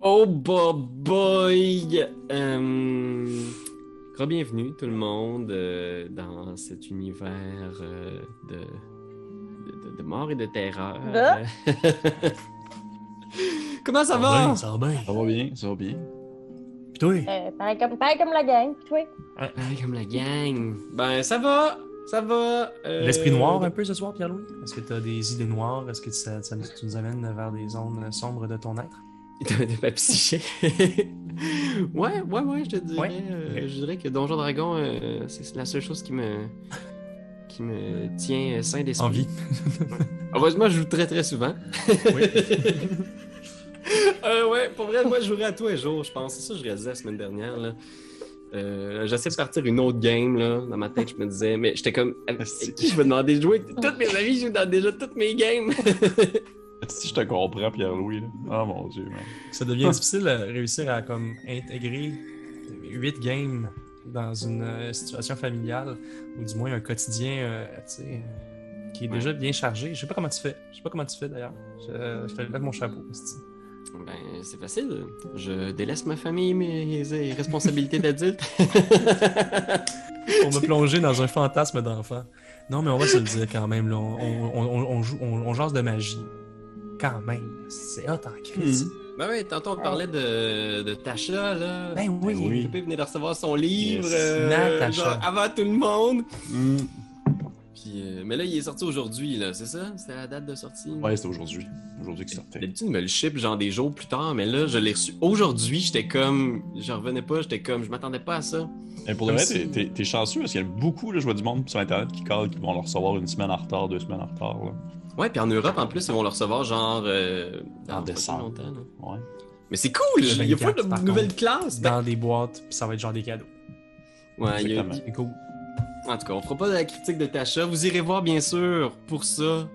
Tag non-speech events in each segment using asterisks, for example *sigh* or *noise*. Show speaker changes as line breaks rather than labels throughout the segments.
Oh bo- boy! Euh, bienvenue tout le monde euh, dans cet univers euh, de, de, mort et de terreur.
Ah. *laughs*
Comment ça
Ça
va?
bien, Ça va bien.
Ça va bien, ça va bien.
Pis toi?
Euh, pareil, comme, pareil comme la gang, pis toi?
Ah, comme la gang. Ben ça va, ça va. euh,
L'esprit noir un peu ce soir, Pierre-Louis? Est-ce que tu as des idées noires? Est-ce que ça, ça- tu nous amènes vers des zones sombres de ton être? *laughs*
De, de ma psyché. *laughs* ouais, ouais, ouais, je te dirais.
Ouais,
euh. Je dirais que Donjon Dragon, euh, c'est la seule chose qui me qui me tient sain d'esprit.
En vie.
Heureusement, je joue très très souvent.
Oui. *laughs*
Euh, ouais, pour vrai, moi, je jouerais à tous les jours, je pense. C'est ça que je réalisais la semaine dernière. Là. Euh, J'essaie de partir une autre game, là. Dans ma tête, je me disais, mais j'étais comme,
Asti.
qui je me demandais de jouer? Tous mes amis jouent dans déjà toutes mes games. *laughs*
Si je te comprends, Pierre-Louis, là. Oh mon dieu, man.
Ça devient difficile de réussir à comme intégrer 8 games dans une euh, situation familiale, ou du moins un quotidien euh, tu sais, euh, qui est déjà bien chargé. Je sais pas comment tu fais. Je sais pas comment tu fais d'ailleurs. Je, je te lève mon chapeau.
ben, c'est facile. Je délaisse ma famille, mes responsabilités d'adulte.
Pour me plonger dans un fantasme d'enfant. Non, mais on va se le dire quand même. Là, on, on, on, on joue, on, on jase de magie. Quand même. C'est hot en crise.
Ben oui, tantôt on parlait de, de Tasha, là.
Ben oui.
Ben oui.
Pépé venait de recevoir son livre
Yes.
euh, genre, avant tout le monde.
Hmm.
Puis, euh, mais là, il est sorti aujourd'hui, là, c'est ça? C'était la date de sortie?
Ouais, c'était aujourd'hui. Aujourd'hui qu'il sortait.
D'habitude, il me le ship genre des jours plus tard, mais là, je l'ai reçu aujourd'hui. J'étais comme. Je revenais pas, j'étais comme. Je m'attendais pas à ça.
Mais pour le vrai,
si-
t'es- chanceux parce qu'il y a beaucoup, là, je vois du monde sur Internet qui callent, qui vont le recevoir une semaine en retard, deux semaines en retard. Là.
Ouais, puis en Europe, en plus, ils vont le recevoir genre. euh,
En décembre. Ouais.
Mais c'est cool! Il y a pas
24, par
de nouvelles
contre.
classes! Ben,
Dans des boîtes, puis ça va être genre des cadeaux.
ouais, il y a-.
C'est cool.
En tout cas, on fera pas de la critique de Tasha. Vous irez voir, bien sûr, pour ça,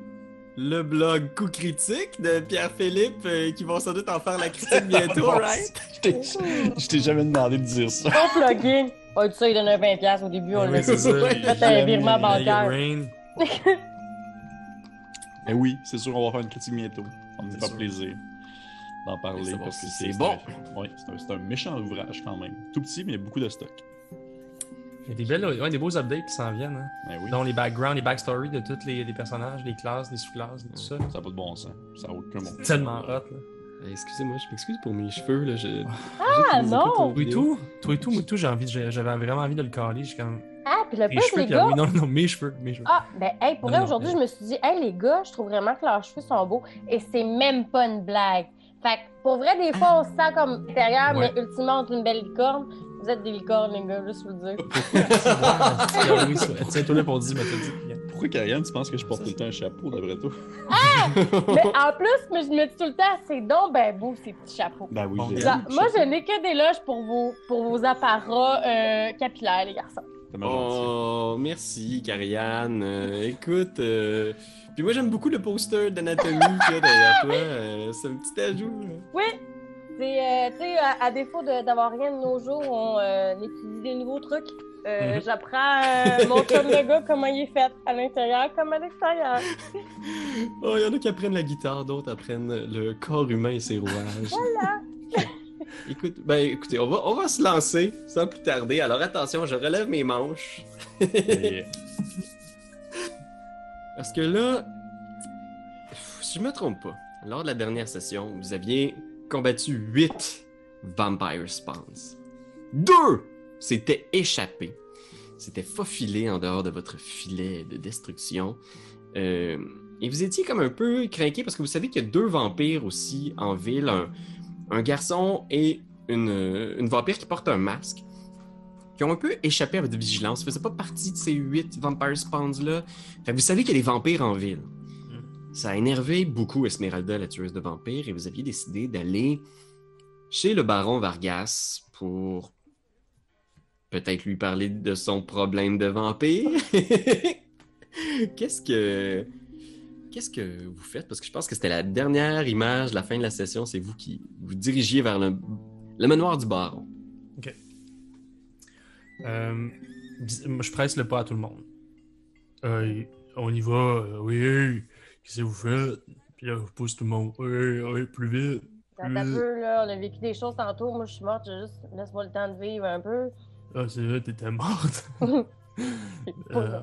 le blog Coup Critique de Pierre-Philippe, euh, qui vont sans doute en faire la critique bientôt, *laughs* right? *laughs*
Je t'ai- jamais demandé de dire ça.
Bon plugin! Ah, tu sais, il donnait 20$ au début, on
Ben
l'a. Fait un virement bancaire. *laughs*
Mais oui, c'est sûr, on va faire une critique bientôt. Ça me fait
sûr.
plaisir d'en parler. parce que
si c'est bon.
un- Ouais, c'est un, c'est un méchant ouvrage quand même. Tout petit, mais il y a beaucoup de stock.
Il y a des, belles, ouais, des beaux updates qui s'en viennent. Hein.
Mais oui,
Dont les backgrounds, les backstories de tous les, les personnages, les classes, les sous-classes, tout ça.
ça n'a pas de bon sens. Ça n'a aucun bon sens.
Tellement hot. Là.
Euh, Excusez-moi, je m'excuse pour mes cheveux, là. Je...
Ah, non!
Toi et tout, toi et tout, moi et tout, j'ai envie, de- j'ai- j'avais vraiment envie de le caler. J'ai comme.
Ah, pis le plus,
cheveux,
les gars.
oui, non, non, mes cheveux, mes cheveux.
Ah, ben, hey, pour vrai, aujourd'hui, je me suis dit, hey, les gars, je trouve vraiment que leurs cheveux sont beaux. Et c'est même pas une blague. Fait que, pour vrai, des fois, on se sent comme derrière,
Ouais.
mais ultimement, on est une belle licorne. Vous êtes des licornes, les gars, juste vous le dire.
Oui, ça- Tiens-toi là pour dire, mais t'as dit.
Pourquoi, Karianne, tu penses que je porte tout le temps un chapeau, d'après toi? *laughs*
mais en plus, mais je me dis tout le temps, c'est donc ben beau, ces petits chapeaux.
Ben oui,
Bon,
j'ai-
Genre, moi, je n'ai que des loges pour vos, pour vos apparats euh, capillaires, les garçons.
Oh, merci, Karianne. Euh, écoute, euh, puis moi, j'aime beaucoup le poster d'anatomie qu'il y a derrière toi. Euh, c'est un petit ajout. là.
Oui, c'est, euh, tu sais, à, à défaut de- d'avoir rien de nos jours, on euh, étudie des nouveaux trucs. Euh,
Mhm.
J'apprends euh, mon chum de gars comment il est fait, à l'intérieur comme à l'extérieur. *laughs*
Oh, il y en a qui apprennent la guitare, d'autres apprennent le corps humain et ses rouages.
Voilà. *laughs*
Écoute, ben écoutez, on va, on va se lancer sans plus tarder. Alors attention, je relève mes manches. *laughs* Parce que là, si je me trompe pas, lors de la dernière session, vous aviez combattu 8 Vampire Spawns. Deux s'étaient échappés. S'étaient faufilés en dehors de votre filet de destruction. Euh, et vous étiez comme un peu craqué parce que vous savez qu'il y a deux vampires aussi en ville. Un, un garçon et une, une vampire qui porte un masque. Qui ont un peu échappé à votre vigilance. Ils faisaient pas partie de ces 8 Vampire Spawns-là. Vous savez qu'il y a des vampires en ville. Ça a énervé beaucoup Esmeralda, la tueuse de vampires, et vous aviez décidé d'aller chez le baron Vargas pour peut-être lui parler de son problème de vampire. *laughs* Qu'est-ce que qu'est-ce que vous faites? Parce que je pense que c'était la dernière image, la fin de la session, c'est vous qui vous dirigiez vers le, le manoir du baron.
Euh, bis- moi, je presse le pas à tout le monde. Euh, on y va, euh, oui, qu'est-ce que vous faites? Puis là, je pousse tout le monde, oui, oui, plus vite.
Attends un peu, là. On a vécu des choses tantôt. Moi, je suis morte. Juste. Laisse-moi le temps de vivre un peu.
Ah, c'est vrai, t'étais morte. *laughs* Euh,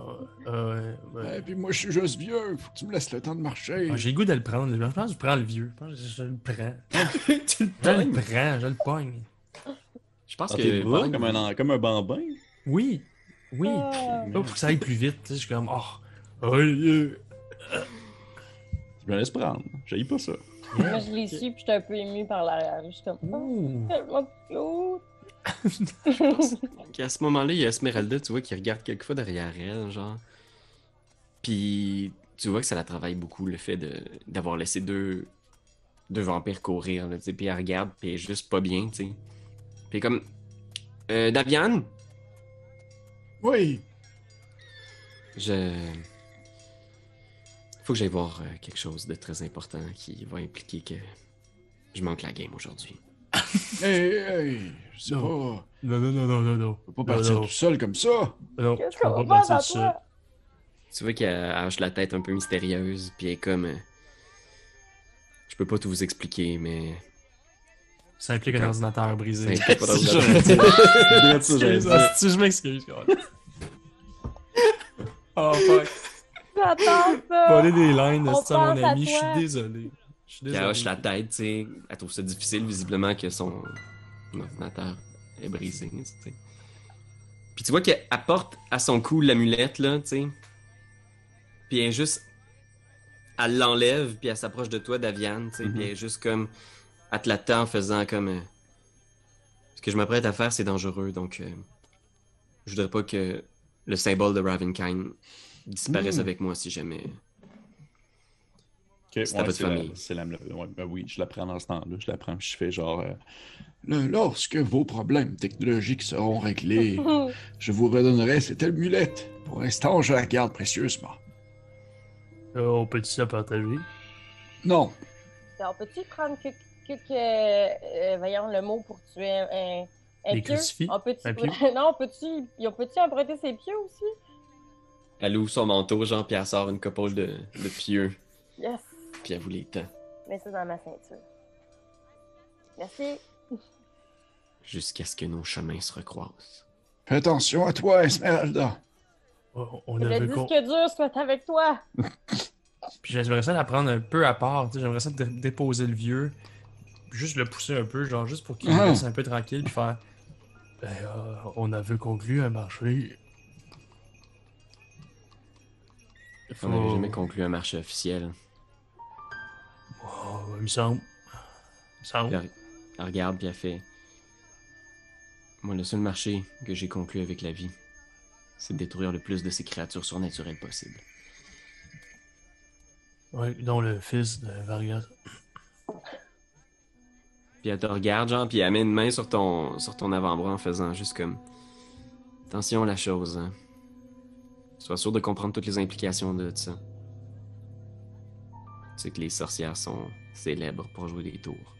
euh, ouais, ouais.
Et puis moi, je suis juste vieux. Faut que tu me laisses le temps de marcher.
Ah, J'ai le goût de le prendre. Je pense que je prends le vieux. Je pense que je le prends. *laughs*
tu le
Je le prends, je le pogne.
Je pense
Dans
que. pendant
comme un, comme un bambin.
Oui, oui.
Ah.
Pour que ça aille plus vite. Je suis comme, oh, oh, yeah.
Je me laisse prendre. J'haïs pas ça.
Moi, je l'ai su, puis j'étais un peu émue par l'arrière. Je suis comme, oh, tellement cute. *laughs*
qu'à ce moment-là, il y a Esmeralda, tu vois, qui regarde quelquefois derrière elle, genre. Puis tu vois que ça la travaille beaucoup, le fait de d'avoir laissé deux, deux vampires courir, là. Puis elle regarde, puis elle est juste pas bien, tu sais. Puis comme. Euh, Daviane,
Oui.
je. Faut que j'aille voir euh, quelque chose de très important qui va impliquer que je manque la game aujourd'hui.
Hey, hey, je
Non.
pas.
Non, non, non, non, non, non.
Je peux pas partir
non,
tout seul comme ça.
non, je peux pas partir tout seul.
Tu vois qu'elle hoche la tête un peu mystérieuse, puis elle est comme. euh, Je peux pas tout vous expliquer, mais.
Ça implique un ordinateur brisé.
Ça implique pas d'ordinateur. *laughs*
je- si m'excuse. Oh fuck.
J'attends ça.
Voler des lines c'est à mon ami, je suis désolé. Désolé.
hoche la tête, tu sais. Elle trouve ça difficile, visiblement, que son ordinateur est brisé, tu sais. Puis tu vois qu'elle porte à son cou l'amulette, là, tu sais. Puis elle est juste. Elle l'enlève, puis elle s'approche de toi, Daviane, tu sais.
Mhm.
Puis elle est juste comme. Elle te l'attend en faisant comme. euh, Ce que je m'apprête à faire, c'est dangereux, donc. euh, Je voudrais pas que le symbole de Ravenkind disparaisse
Mhm.
avec moi si jamais.
Ok,
C'est
ouais,
votre
la-
famille.
La, ouais, ben oui, je la prends dans ce temps-là. Je la prends, je fais genre. euh,
Le- lorsque vos problèmes technologiques seront réglés, *laughs* je vous redonnerai cette amulette. Pour l'instant, je la garde précieusement.
Euh, on peut-tu la partager?
Non.
On peut-tu prendre que, que, que- euh, voyons le mot pour tuer un, un,
Des
pieu?
crucifix?
On peut-tu,
Un *laughs* pieu?
non, on peut-tu, on peut-tu emprunter ses pieux aussi?
Elle ouvre son manteau, elle sort une coupole de, de pieux,
Yes,
puis elle vous les tend.
mets ça dans ma ceinture. Merci.
Jusqu'à ce que nos chemins se recroisent.
Fais attention à toi, Esmeralda.
Oh, on
le
con-
disque dur soit avec toi. *laughs*
Puis j'aimerais ça la prendre un peu à part. J'aimerais ça dé- déposer le vieux. Juste le pousser un peu, genre juste pour qu'il
Ah.
laisse un peu tranquille. Puis faire. Ben, euh, on avait conclu un marché.
On n'avait jamais conclu un marché officiel.
Il me semble. Il me semble.
Elle, elle regarde, puis elle fait Moi, le seul marché que j'ai conclu avec la vie, c'est de détruire le plus de ces créatures surnaturelles possible.
Ouais, dont le fils de Vargas.
Puis elle te regarde, genre, puis elle met une main sur ton, sur ton avant-bras en faisant juste comme Attention à la chose, hein. Sois sûr de comprendre toutes les implications de ça. Tu sais que les sorcières sont célèbres pour jouer des tours.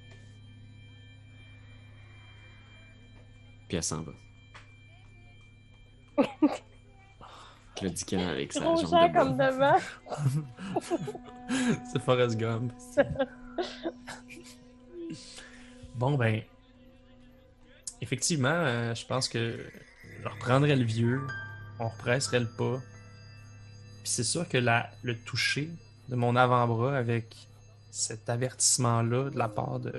Puis elle s'en va. *laughs* Claudiquant avec sa
Trop
jambe
cher
de
comme devant. *laughs*
C'est Forrest Gump. *laughs* bon, ben. Effectivement, euh, je pense que je reprendrais le vieux, on represserait le pas. Puis c'est sûr que la, le toucher de mon avant-bras avec cet avertissement-là de la part de.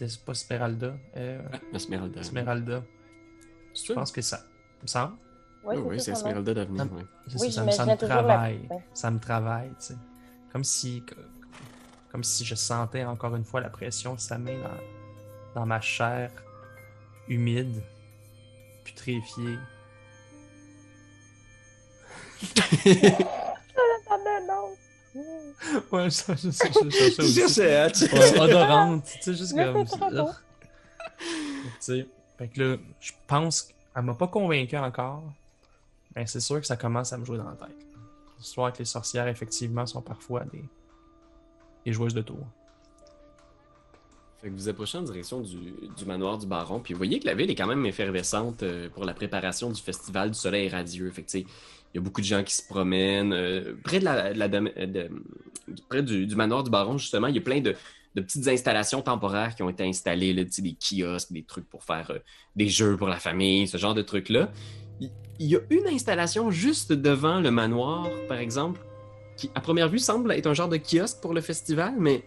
de c'est pas Smeralda. euh,
Esmeralda.
Esmeralda.
C'est
Je pense que ça. Il me semble.
Oui,
Oui, oui, c'est. Esmeralda d'avenir.
Ah.
ouais.
C'est
Oui,
ça, ça, me- ça me
j'imaginais toujours la-
travaille. Ça me travaille, tu sais. Comme si, comme si je sentais encore une fois la pression de sa main dans, dans ma chair humide, putréfiée. *laughs*
Ah, non.
Ouais, ça, je sais, je cherchais aussi.
cherchais, tu-
Ouais, odorante, tu sais, juste comme. Tu sais, fait que là, je pense qu'elle m'a pas convaincu encore, mais c'est sûr que ça commence à me jouer dans la tête. L'histoire que les sorcières, effectivement, sont parfois des, des joueuses de tour.
Fait vous approchez en direction du, manoir du baron, puis vous voyez que la ville est quand même effervescente euh, pour la préparation du festival du soleil radieux. Fait il y a beaucoup de gens qui se promènent. euh, près de la, euh, près du, manoir du baron, justement, il y a plein de, petites installations temporaires qui ont été installées, là, des kiosques, des trucs pour faire des jeux pour la famille, ce genre de trucs-là. Il il y a une installation juste devant le manoir, par exemple, qui, à première vue, semble être un genre de kiosque pour le festival, mais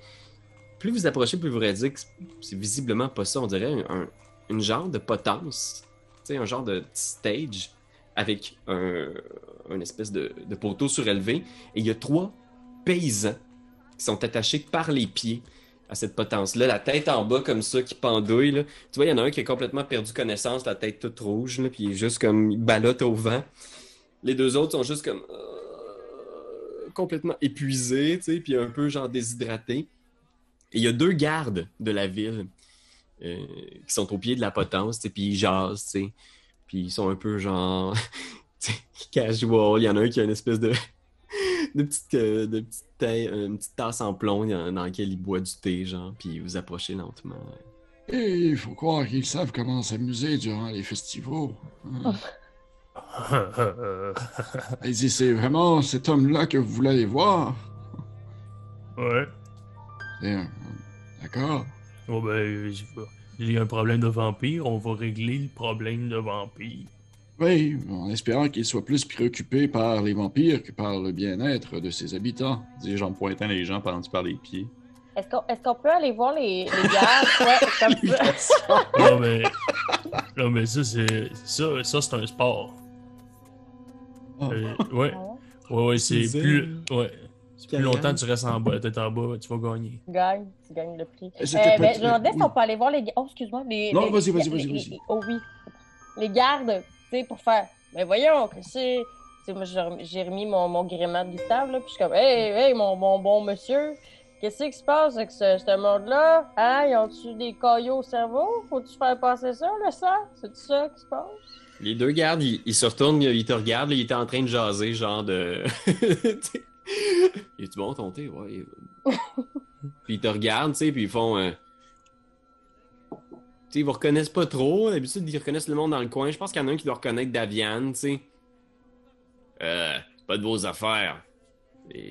plus vous approchez, plus vous réalisez que c'est visiblement pas ça. On dirait un, une genre de potence, un genre de stage avec un, un espèce de, poteau surélevé. Et il y a trois paysans qui sont attachés par les pieds à cette potence-là, la tête en bas comme ça, qui pendouille. Tu vois, il y en a un qui a complètement perdu connaissance, la tête toute rouge, puis il est juste comme, il ballotte au vent. Les deux autres sont juste comme euh, complètement épuisés, puis un peu genre déshydratés. Et il y a deux gardes de la ville euh, qui sont au pied de la potence, puis ils jasent, tu. Puis ils sont un peu genre *laughs* casual. Il y en a un qui a une espèce de, de petite, euh, de petite, taille- une petite tasse en plomb dans laquelle il boit du thé, genre, puis vous approchez lentement.
Et il faut croire qu'ils savent comment s'amuser durant les festivals. hein. *laughs* Et si c'est vraiment cet homme-là que vous voulez aller voir,
ouais.
eh, euh, d'accord.
Bon, ben, il y a un problème de vampire, on va régler le problème de vampire.
Oui, en espérant qu'il soit plus préoccupé par les vampires que par le bien-être de ses habitants.
Dis-je en pointant les gens pendant que tu parles les pieds?
Est-ce qu'on est-ce qu'on peut aller voir les, les gardes? *laughs* Ouais, comme ça. *laughs*
Non, mais. Non, mais ça, c'est. Ça, ça c'est un sport.
Ah.
Euh, ouais. Ouais, ouais, c'est plus. Ouais. Plus longtemps que tu restes en bas, tête en bas, tu vas gagner.
Gagne, tu gagnes le prix. Euh, ben,
peut-être-
je me demandais si
oui.
on peut aller voir les gardes. Oh, excuse-moi. Les,
Non,
les-
vas-y, vas-y, vas-y,
les- Oh oui. Les gardes, tu sais, pour faire. Mais voyons, que c'est. Tu sais, moi, j'ai remis- mon, mon gréement de Gustave, là, puis je suis comme, hey, hey, mon, mon bon monsieur, qu'est-ce qui se passe avec ce, ce monde-là? Hein, ils ont-tu des caillots au cerveau? Faut-tu faire passer ça, le sang? C'est ça qui se passe?
Les deux gardes, ils, ils se retournent, ils te regardent, là, ils étaient en train de jaser, genre de. *laughs* *laughs* Es-tu bon ton thé? Ouais. il est puis ils te regardent, tu sais, puis ils font. euh, Tu sais, ils vous reconnaissent pas trop. D'habitude, ils reconnaissent le monde dans le coin. Je pense qu'il y en a un qui doit reconnaître Daviane, tu sais. Euh, pas de vos affaires.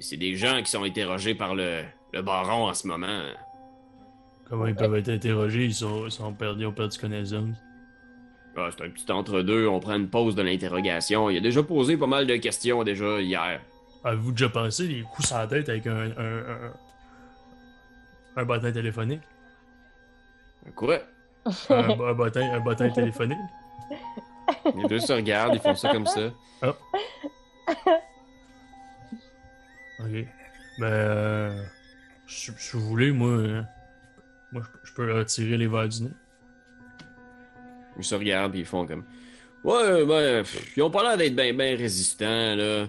C'est des gens qui sont interrogés par le, le baron en ce moment.
Comment ils peuvent être interrogés, ils sont, ils sont perdus, ont perdu connaissance.
Ah, c'est un petit entre-deux, on prend une pause de l'interrogation. Il a déjà posé pas mal de questions déjà hier.
Avez-vous déjà pensé les coups sur la tête avec un. un, un, un bottin téléphonique?
Quoi?
Un, un bottin, un bottin téléphonique?
Les deux se regardent, ils font ça comme ça.
Ok. Ben, euh, si, si vous voulez, moi, euh, moi, je, je peux retirer les verres du nez.
Ils se regardent ils font comme. Ouais, ben, pff, ils ont pas l'air d'être bien ben résistants, là.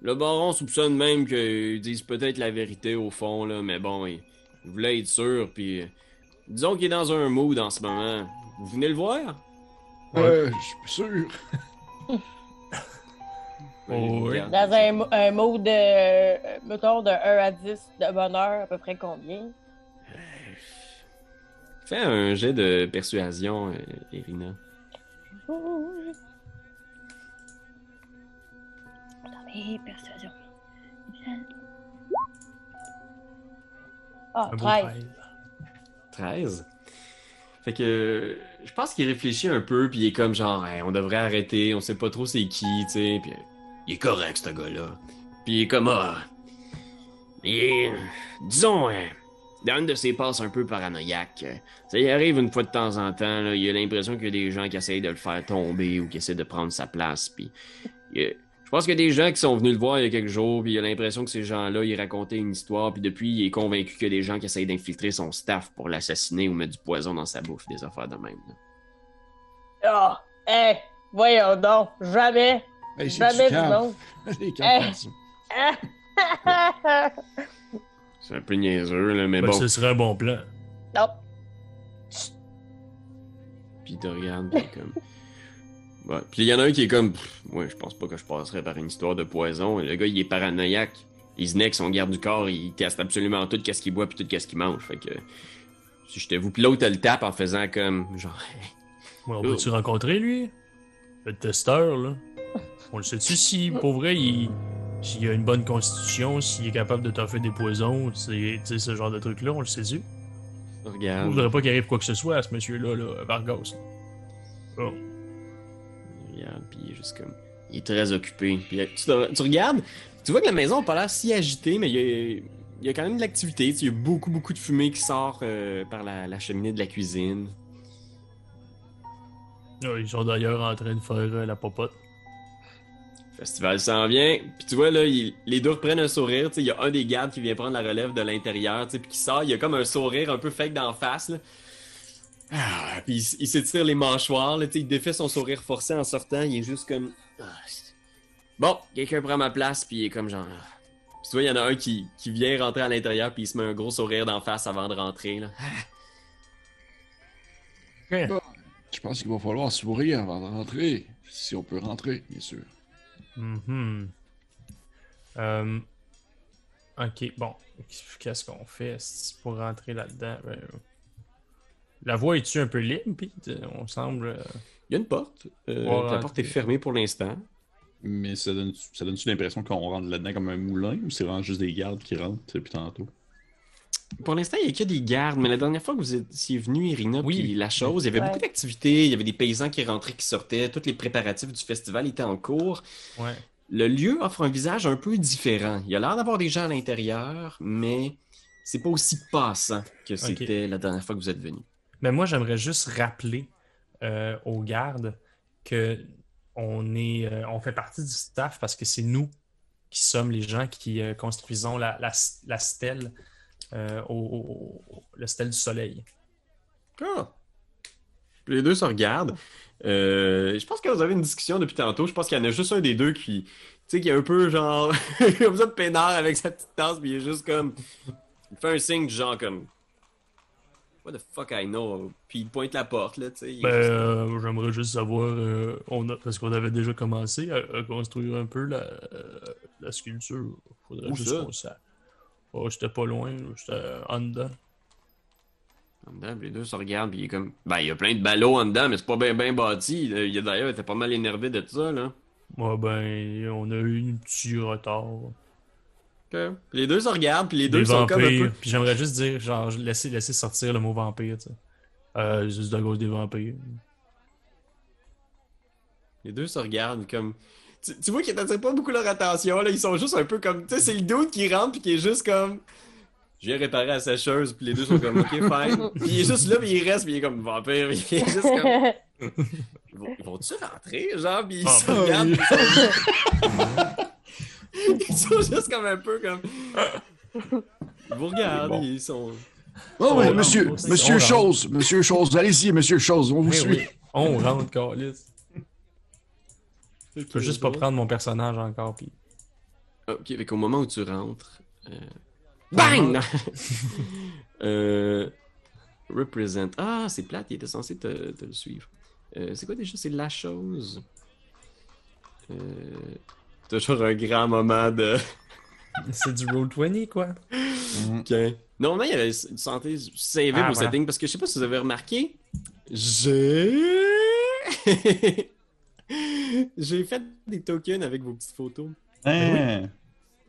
Le baron soupçonne même qu'ils disent peut-être la vérité au fond, là, mais bon, il, il voulait être sûr, puis. euh, disons qu'il est dans un mood en ce moment. Vous venez le voir?
Euh, je suis sûr. *laughs*
Oh, oui.
Dans un, un mot de, euh, mettons, de 1 à 10 de bonheur, à peu près combien?
Fais un jet de persuasion, euh, Irina.
Attendez, persuasion. Ah,
beau
13.
rêve.
13. Fait que je pense qu'il réfléchit un peu, puis il est comme genre, Hey, on devrait arrêter, on sait pas trop c'est qui, tu sais, puis il est correct ce gars-là. Puis il est comme, ah, il est, disons, euh, dans une de ses passes un peu paranoïaques. euh, Ça y arrive une fois de temps en temps, là, il a l'impression qu'il y a des gens qui essayent de le faire tomber ou qui essaient de prendre sa place, puis il- je pense qu'il y a des gens qui sont venus le voir il y a quelques jours, puis il a l'impression que ces gens-là, ils racontaient une histoire, puis depuis, il est convaincu qu'il y a des gens qui essayent d'infiltrer son staff pour l'assassiner ou mettre du poison dans sa bouffe, des affaires de même.
Ah, eh, voyons donc, jamais,
Hey,
jamais
du ça. *laughs* *laughs*
C'est un peu niaiseux, là, mais
Ben,
bon.
ce serait un bon plan.
non,
Puis il te regarde, comme. Ouais. Puis il y en a un qui est comme. Pff, Ouais, je pense pas que je passerais par une histoire de poison. Le gars, il est paranoïaque. Isnek, son garde du corps, il teste absolument tout qu'est-ce qu'il boit puis tout qu'est-ce qu'il mange. Fait que. Si j'étais vous, puis l'autre, elle le tape en faisant comme. Genre. *laughs*
Ouais, on
Oh.
peut-tu rencontrer lui? Le testeur, là. On le sait-tu si, pour vrai, il. S'il a une bonne constitution, s'il est capable de t'offrir des poisons, c'est, tu sais, ce genre de truc-là, on le sait-tu? Je
Regarde.
voudrais pas qu'il arrive quoi que ce soit à ce monsieur-là, là, Vargas. Oh.
Regarde, puis il est juste comme. Il est très occupé. Puis, euh, tu, regardes, tu vois que la maison n'a pas l'air si agitée, mais il y a, il y a quand même de l'activité. Il y a beaucoup, beaucoup de fumée qui sort euh, par la, la cheminée de la cuisine.
Ils sont d'ailleurs en train de faire euh, la popote.
Le festival s'en vient. Puis tu vois, là, il- les deux reprennent un sourire. Tu sais, Il y a un des gardes qui vient prendre la relève de l'intérieur, puis qui sort. Il y a comme un sourire un peu fake d'en face. Là. Ah, puis il, il s'étire les mâchoires. Là, tu sais, il défait son sourire forcé en sortant. Il est juste comme. Ah, bon, quelqu'un prend ma place, puis il est comme genre. ah. Puis tu vois, il y en a un qui, qui vient rentrer à l'intérieur, puis il se met un gros sourire d'en face avant de rentrer. Là.
Je pense qu'il va falloir sourire avant de rentrer. Si on peut rentrer, bien sûr.
Mhm. Euh, Ok, bon. Qu'est-ce qu'on fait pour rentrer là-dedans? Ben, La voie est-tu un peu libre, Pete? On semble... euh,
Il y a une porte. Euh,
Ouais,
la porte est fermée pour l'instant.
Mais ça donne- ça donne-tu l'impression qu'on rentre là-dedans comme un moulin ou c'est vraiment juste des gardes qui rentrent depuis tantôt?
Pour l'instant, il n'y a que des gardes, mais la dernière fois que vous étiez venu, Irina,
Oui.
puis la chose, il y avait
Ouais.
beaucoup d'activités, il y avait des paysans qui rentraient, qui sortaient, tous les préparatifs du festival étaient en cours.
Ouais.
Le lieu offre un visage un peu différent. Il y a l'air d'avoir des gens à l'intérieur, mais c'est pas aussi passant que c'était la dernière fois que vous êtes venu.
Mais moi, j'aimerais juste rappeler euh, aux gardes que on, est, euh, on fait partie du staff parce que c'est nous qui sommes les gens qui euh, construisons la, la, stèle, au, au- au- le stèle du soleil.
Ah! Les deux se regardent. Je pense que vous avez une discussion depuis tantôt. Je pense qu'il y en a juste un des deux qui, tu sais, qui est un peu genre, comme ça de peinard avec sa petite tasse, puis il est juste comme, il fait un signe du genre comme, what the fuck I know, puis il pointe la porte là, tu sais. il
Ben,
juste-
euh, j'aimerais juste savoir, euh, on a, parce qu'on avait déjà commencé à, à construire un peu la, euh, la sculpture. Faudrait
Où
juste
ça?
qu'on sa- Oh, c'était pas loin, là, c'était en dedans.
En dedans, les deux se regardent, puis il est comme, ben, il y a plein de ballots en dedans, mais c'est pas bien bâti. Il y a d'ailleurs, il était pas mal énervé de ça là.
Ouais, ben, on a eu un petit retard.
Les deux se regardent, puis les deux sont comme un peu.
Puis j'aimerais juste dire, genre, laisser, laisser sortir le mot vampire, tu sais. Euh, juste de cause des vampires.
Les deux se regardent comme. Tu, tu vois qu'ils n'attirent pas beaucoup leur attention, là. Ils sont juste un peu comme. Tu sais, c'est le dude qui rentre puis qui est juste comme. J'ai réparé la sécheuse, puis les deux sont comme, ok, *laughs* fine. Puis il est juste là, puis il reste, puis il est comme vampire, puis il est juste comme. *laughs* Ils vont- ils vont-tu rentrer, genre, puis ils se regardent, puis *laughs* ils sont... juste comme un peu comme. Ils vous regardent,
Bon.
ils sont.
Oh, oui, monsieur,
rentre.
monsieur Chose, monsieur Chose, allez-y, monsieur Chose, on vous
Oui,
suit.
oui. On rentre, Carlis. Je peux juste pas prendre mon personnage encore, puis.
Ok, fait qu'au moment où tu rentres. euh, Bang! *laughs* Euh, represent. Ah, c'est plate, il était censé te, te le suivre. Euh, c'est quoi déjà? C'est la chose. Euh, toujours un grand moment de. *laughs*
C'est du Roll 20, quoi.
Ok. Normalement, il y avait une santé saver
Ah,
vos
voilà.
settings parce que je sais pas si vous avez remarqué. J'ai. *laughs* J'ai fait des tokens avec vos petites photos.
Hein?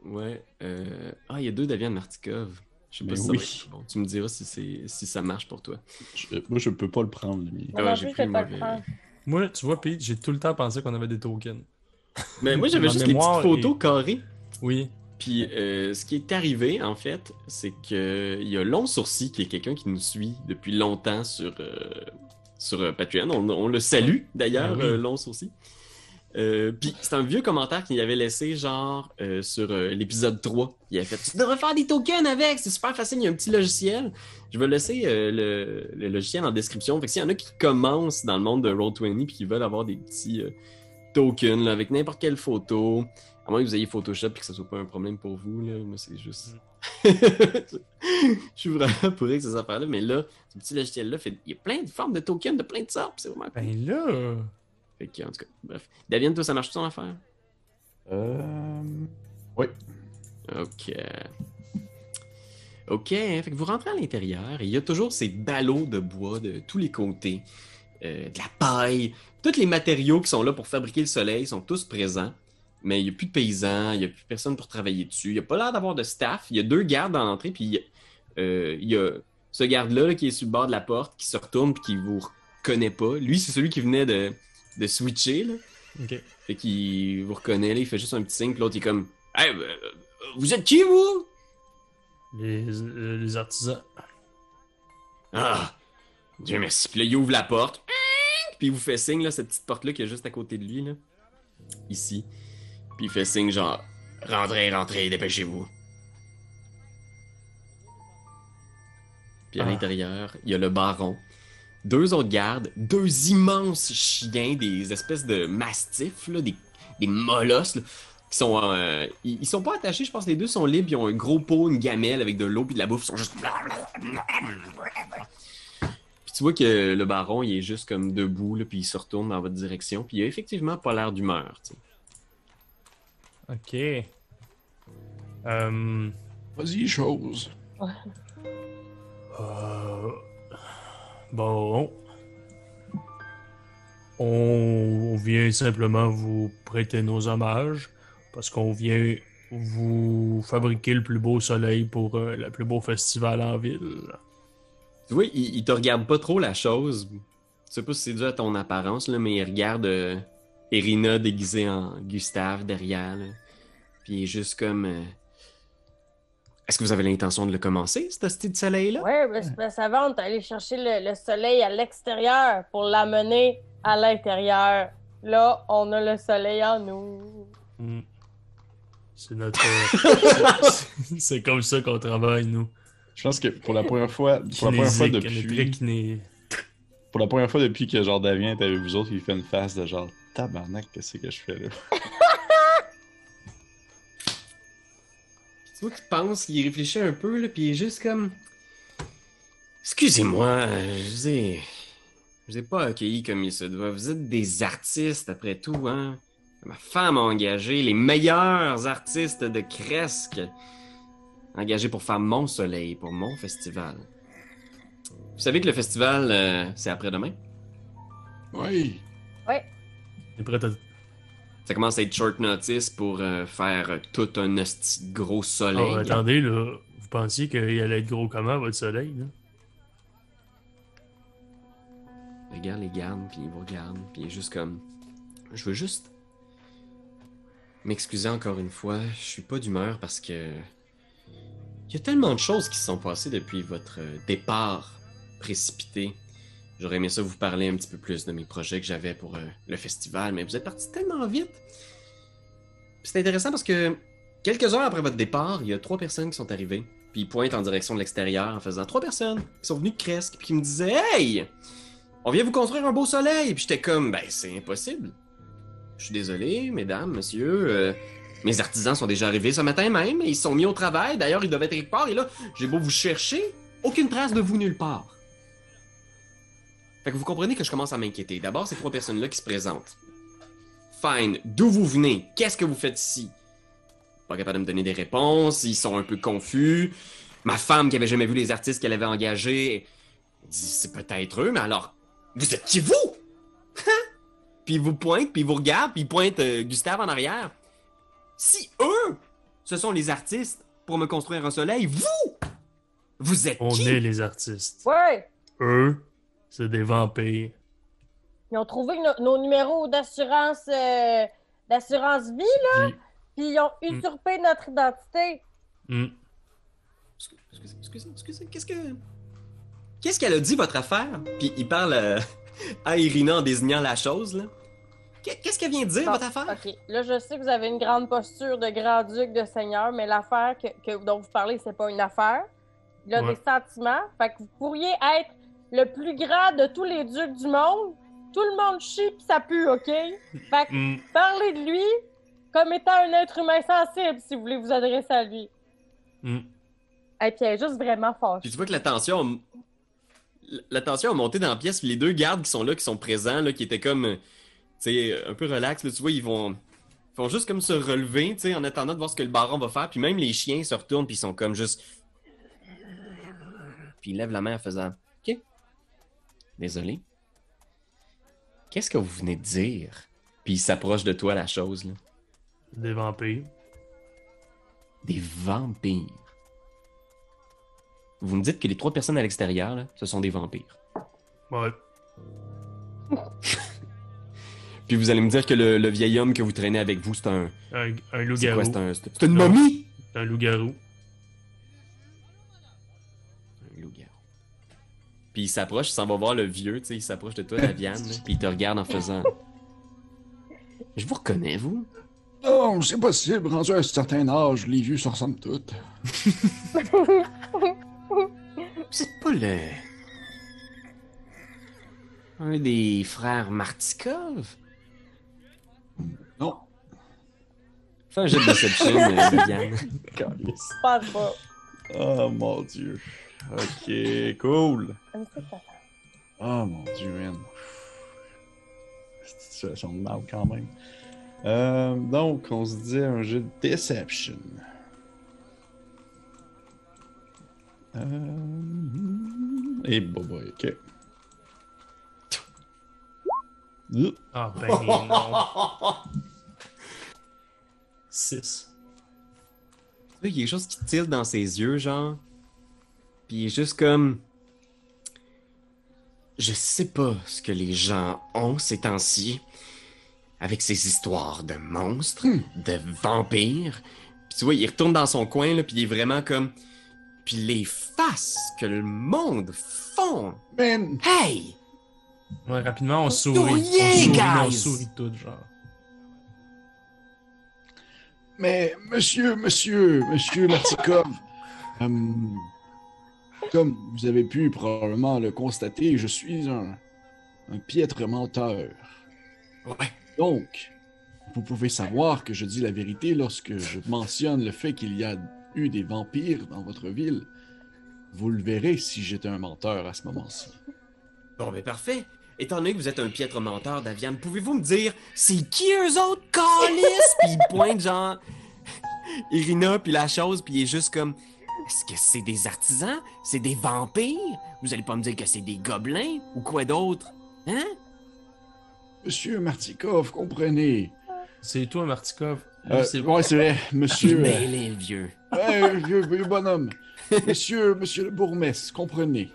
Ouais. euh, Ah, il y a deux Davian Martikov. Je sais pas
Mais
si ça
oui.
va être bon. Tu me diras si, c'est... si ça marche pour toi.
Je- moi, je peux pas le prendre, lui.
Moi
Ah,
non
j'ai pris le mauvais.
Moi, tu vois, Pete, j'ai tout le temps pensé qu'on avait des tokens.
Mais moi, j'avais juste les petites photos
est-
carrées.
Oui.
Puis euh, ce qui est arrivé, en fait, c'est que il y a Long Sourcil, qui est quelqu'un qui nous suit depuis longtemps sur, euh, sur euh, Patreon. On, on le salue, d'ailleurs,
oui.
euh, Long Sourcil. Puis c'est un vieux commentaire qu'il avait laissé genre sur l'épisode 3. Il a fait Tu devrais faire des tokens avec, c'est super facile, il y a un petit logiciel. Je vais laisser le, le logiciel en description. Fait que s'il y en a qui commencent dans le monde de Roll20 puis qui veulent avoir des petits tokens là, avec n'importe quelle photo, à moins que vous ayez Photoshop et que ça soit pas un problème pour vous, là. Moi, c'est juste. *laughs* Je suis vraiment pour ces affaires-là, mais là, ce petit logiciel-là, fait... il y a plein de formes de tokens de plein de sortes, puis c'est vraiment cool.
Ben là.
Fait que, en tout cas, bref. Davian, toi, ça marche ton affaire?
Euh...
Ok. Ok, hein, fait que vous rentrez à l'intérieur et il y a toujours ces ballots de bois de tous les côtés. Euh, de la paille. Tous les matériaux qui sont là pour fabriquer le soleil sont tous présents. Mais il n'y a plus de paysans, il n'y a plus personne pour travailler dessus. Il n'y a pas l'air d'avoir de staff. Il y a deux gardes dans l'entrée, puis euh, il y a ce garde-là là, qui est sur le bord de la porte, qui se retourne puis qui vous reconnaît pas. Lui, c'est celui qui venait de, de switcher. Là.
Ok.
Fait qu'il vous reconnaît, là, il fait juste un petit signe, puis l'autre il est comme Hey, euh, vous êtes qui vous
Les, les artisans.
Ah, Dieu merci. Puis là, il ouvre la porte, puis il vous fait signe, là, cette petite porte-là qui est juste à côté de lui, là. Ici. Puis il fait signe, genre Rentrez, rentrez, dépêchez-vous. Puis à
Ah.
l'intérieur, il y a le baron, deux autres gardes, deux immenses chiens, des espèces de mastifs, là, des, des molosses, là, qui sont. euh, ils, ils sont pas attachés, je pense les deux sont libres, ils ont un gros pot, une gamelle avec de l'eau puis de la bouffe, ils sont juste. Tu vois que le baron, il est juste comme debout, là, puis il se retourne dans votre direction, puis il a effectivement pas l'air d'humeur.
Ok. Euh,
Vas-y, chose.
euh, bon. On vient simplement vous prêter nos hommages parce qu'on vient vous fabriquer le plus beau soleil pour euh, le plus beau festival en ville.
Tu vois, il, il te regarde pas trop la chose. Je sais pas si c'est dû à ton apparence, là, mais il regarde euh, Irina déguisée en Gustave derrière. là. Puis il est juste comme. euh, Est-ce que vous avez l'intention de le commencer, ce style de soleil-là?
Ben, parce qu'avant, on est allé chercher le, le soleil à l'extérieur pour l'amener à l'intérieur. Là, on a le soleil en nous.
Hmm. C'est notre. euh, *laughs* c'est comme ça qu'on travaille, nous.
Je pense que pour la première fois, pour la première fois depuis, pour la première fois depuis que genre Davien est avec vous autres, il fait une face de genre tabarnak, qu'est-ce que je fais là?
Tu vois qu'il pense, il réfléchit un peu, là, puis il est juste comme. Excusez-moi, euh, je vous ai. Je vous ai pas accueilli comme il se doit. Vous êtes des artistes, après tout, hein? Ma femme a engagé les meilleurs artistes de Cresque. Engagés pour faire mon soleil, pour mon festival. Vous savez que le festival, euh, c'est après-demain?
Oui.
Ouais.
On est prêt à.
Ça commence à être short notice pour euh, faire tout un hostie de gros soleil.
Oh, attendez, là. Vous pensiez qu'il allait être gros comment, votre soleil, là?
Regarde les gardes, puis il vous regarde, puis il est juste comme. Je veux juste. M'excuser encore une fois, je suis pas d'humeur parce que. Il y a tellement de choses qui se sont passées depuis votre euh, départ précipité. J'aurais aimé ça vous parler un petit peu plus de mes projets que j'avais pour euh, le festival, mais vous êtes parti tellement vite. C'est intéressant parce que quelques heures après votre départ, il y a trois personnes qui sont arrivées. Puis ils pointent en direction de l'extérieur en faisant trois personnes qui sont venues de Cresque, puis qui me disaient Hey! On vient vous construire un beau soleil. Puis j'étais comme, ben c'est impossible. Je suis désolé, mesdames, messieurs. euh, mes artisans sont déjà arrivés ce matin même. Ils sont mis au travail. D'ailleurs, ils doivent être quelque. Et là, j'ai beau vous chercher, aucune trace de vous nulle part. Fait que vous comprenez que je commence à m'inquiéter. D'abord, ces trois personnes-là qui se présentent. Fine. D'où vous venez? Qu'est-ce que vous faites ici? Pas capable de me donner des réponses. Ils sont un peu confus. Ma femme qui avait jamais vu les artistes qu'elle avait engagés dit c'est peut-être eux, mais alors, vous êtes qui vous? Hein? puis il vous pointe, puis il vous regarde, puis il pointe euh, Gustave en arrière. Si eux, ce sont les artistes pour me construire un soleil, vous, vous êtes
On
qui?
est les artistes.
Ouais!
Eux, c'est des vampires.
Ils ont trouvé no- nos numéros d'assurance euh, d'assurance vie,
Puis-
puis ils ont usurpé notre identité.
Hmm.
Excusez, excusez, excusez, qu'est-ce que... Qu'est-ce qu'elle a dit, votre affaire? Puis il parle euh, *laughs* à Irina en désignant la chose, là. Qu'est- Qu'est-ce qu'elle vient de dire,
Bon,
votre affaire?
OK. Là, je sais que vous avez une grande posture de grand-duc, de seigneur, mais l'affaire que, que- dont vous parlez, c'est pas une affaire. Il a
Ouais.
des sentiments. Fait que vous pourriez être le plus grand de tous les ducs du monde. Tout le monde chie pis ça pue, OK? Fait que
Hmm.
parlez de lui comme étant un être humain sensible si vous voulez vous adresser à lui.
Hmm.
Et puis elle est juste vraiment
Puis
fâchée.
tu vois que la tension, a- la tension a monté dans la pièce. Puis les deux gardes qui sont là, qui sont présents, là, qui étaient comme, euh, sais, un peu relax. Là, tu vois, ils vont, ils font juste comme se relever, tu sais, en attendant de voir ce que le baron va faire. Puis même les chiens se retournent, puis ils sont comme juste. Puis ils lèvent la main en faisant, ok, désolé. Qu'est-ce que vous venez de dire Puis ils s'approchent de toi la chose là.
Des vampires.
Des vampires. vous me dites que les trois personnes à l'extérieur, là, ce sont des vampires.
Ouais. *laughs*
Puis vous allez me dire que le, le vieil homme que vous traînez avec vous, c'est un.
Un, un
C'est quoi
loup-garou.
C'est un- c'est- c'est une
Non.
momie
Un loup-garou.
Un loup-garou. Puis il s'approche, il s'en va voir le vieux, tu sais, il s'approche de toi, la Viane, là, puis il te regarde en faisant. Je vous reconnais, vous?
Non, c'est possible. Rendu à un certain âge, les vieux se ressemblent toutes. *laughs*
C'est pas le. Un des frères Martikov? Fais un jet de *laughs* euh.
Calice.
Je pense pas.
Oh mon dieu. Ok, cool. Oh mon dieu, man. Cette situation de mal quand même. Euh, donc, on se dit un jeu de Deception. Euh... Et bah, bah, ok. Euh,
Ah ben non. *laughs* 6.
Tu vois, il y a quelque chose qui tilte dans ses yeux, genre. Puis il est juste comme. Je sais pas ce que les gens ont ces temps-ci. Avec ces histoires de monstres, de vampires. Puis tu vois, il retourne dans son coin, là, puis il est vraiment comme. Puis les faces que le monde font.
Man,
Hey!
Ouais, rapidement, on sourit. On sourit, on sourit tout, genre.
Mais monsieur, monsieur, monsieur Martikov, euh, comme vous avez pu probablement le constater, je suis un, un piètre menteur.
Ouais.
Donc, vous pouvez savoir que je dis la vérité lorsque je mentionne le fait qu'il y a eu des vampires dans votre ville. Vous le verrez si j'étais un menteur à ce moment-ci.
Bon, ben parfait. Étant donné que vous êtes un piètre menteur, Daviane, pouvez-vous me dire c'est qui eux autres, calice? puis il pointe genre Irina, puis la chose, puis il est juste comme Est-ce que c'est des artisans? C'est des vampires? Vous allez pas me dire que c'est des gobelins? Ou quoi d'autre? Hein?
Monsieur Martikov, comprenez.
C'est toi, Martikov.
Euh,
c'est
ouais, c'est vrai, monsieur. euh,
Mêlé, le vieux.
Ouais, vieux, vieux bonhomme. *laughs* Monsieur, monsieur le bourgmestre, comprenez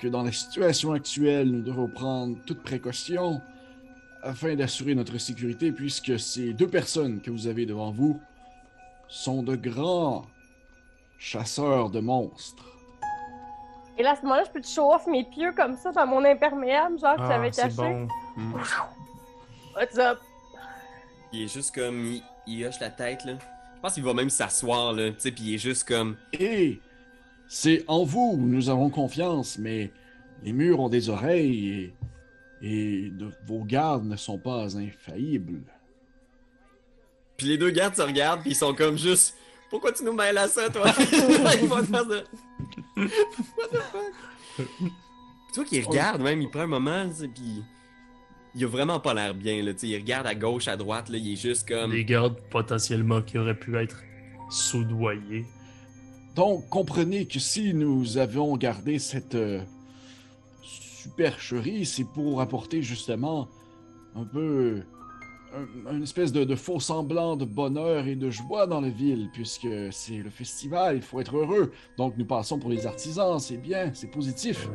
que dans la situation actuelle, nous devons prendre toute précaution afin d'assurer notre sécurité, puisque ces deux personnes que vous avez devant vous sont de grands chasseurs de monstres.
Et là, à ce moment-là, je peux te show off mes pieux comme ça dans mon imperméable, genre que
Ah,
j'avais
c'est
caché.
bon.
What's up?
Il est juste comme. Il, il hoche la tête, là. Je pense qu'il va même s'asseoir, là. Tu sais, puis il est juste comme.
Et c'est en vous, nous avons confiance, mais les murs ont des oreilles et, et de- vos gardes ne sont pas infaillibles.
Puis les deux gardes se regardent, puis ils sont comme juste. Pourquoi tu nous mêles à ça, toi? *laughs* Ils vont faire ça. What the fuck? Tu vois qu'il regarde, même, il prend un moment, tu sais, puis. Il a vraiment pas l'air bien, là. Tu sais, il regarde à gauche, à droite, là, il est juste comme.
Des gardes potentiellement qui auraient pu être soudoyés.
Donc, comprenez que si nous avions gardé cette euh, supercherie, c'est pour apporter justement un peu un, une espèce de, faux semblant de bonheur et de joie dans la ville, puisque c'est le festival, il faut être heureux. Donc, nous passons pour les artisans, c'est bien, c'est positif.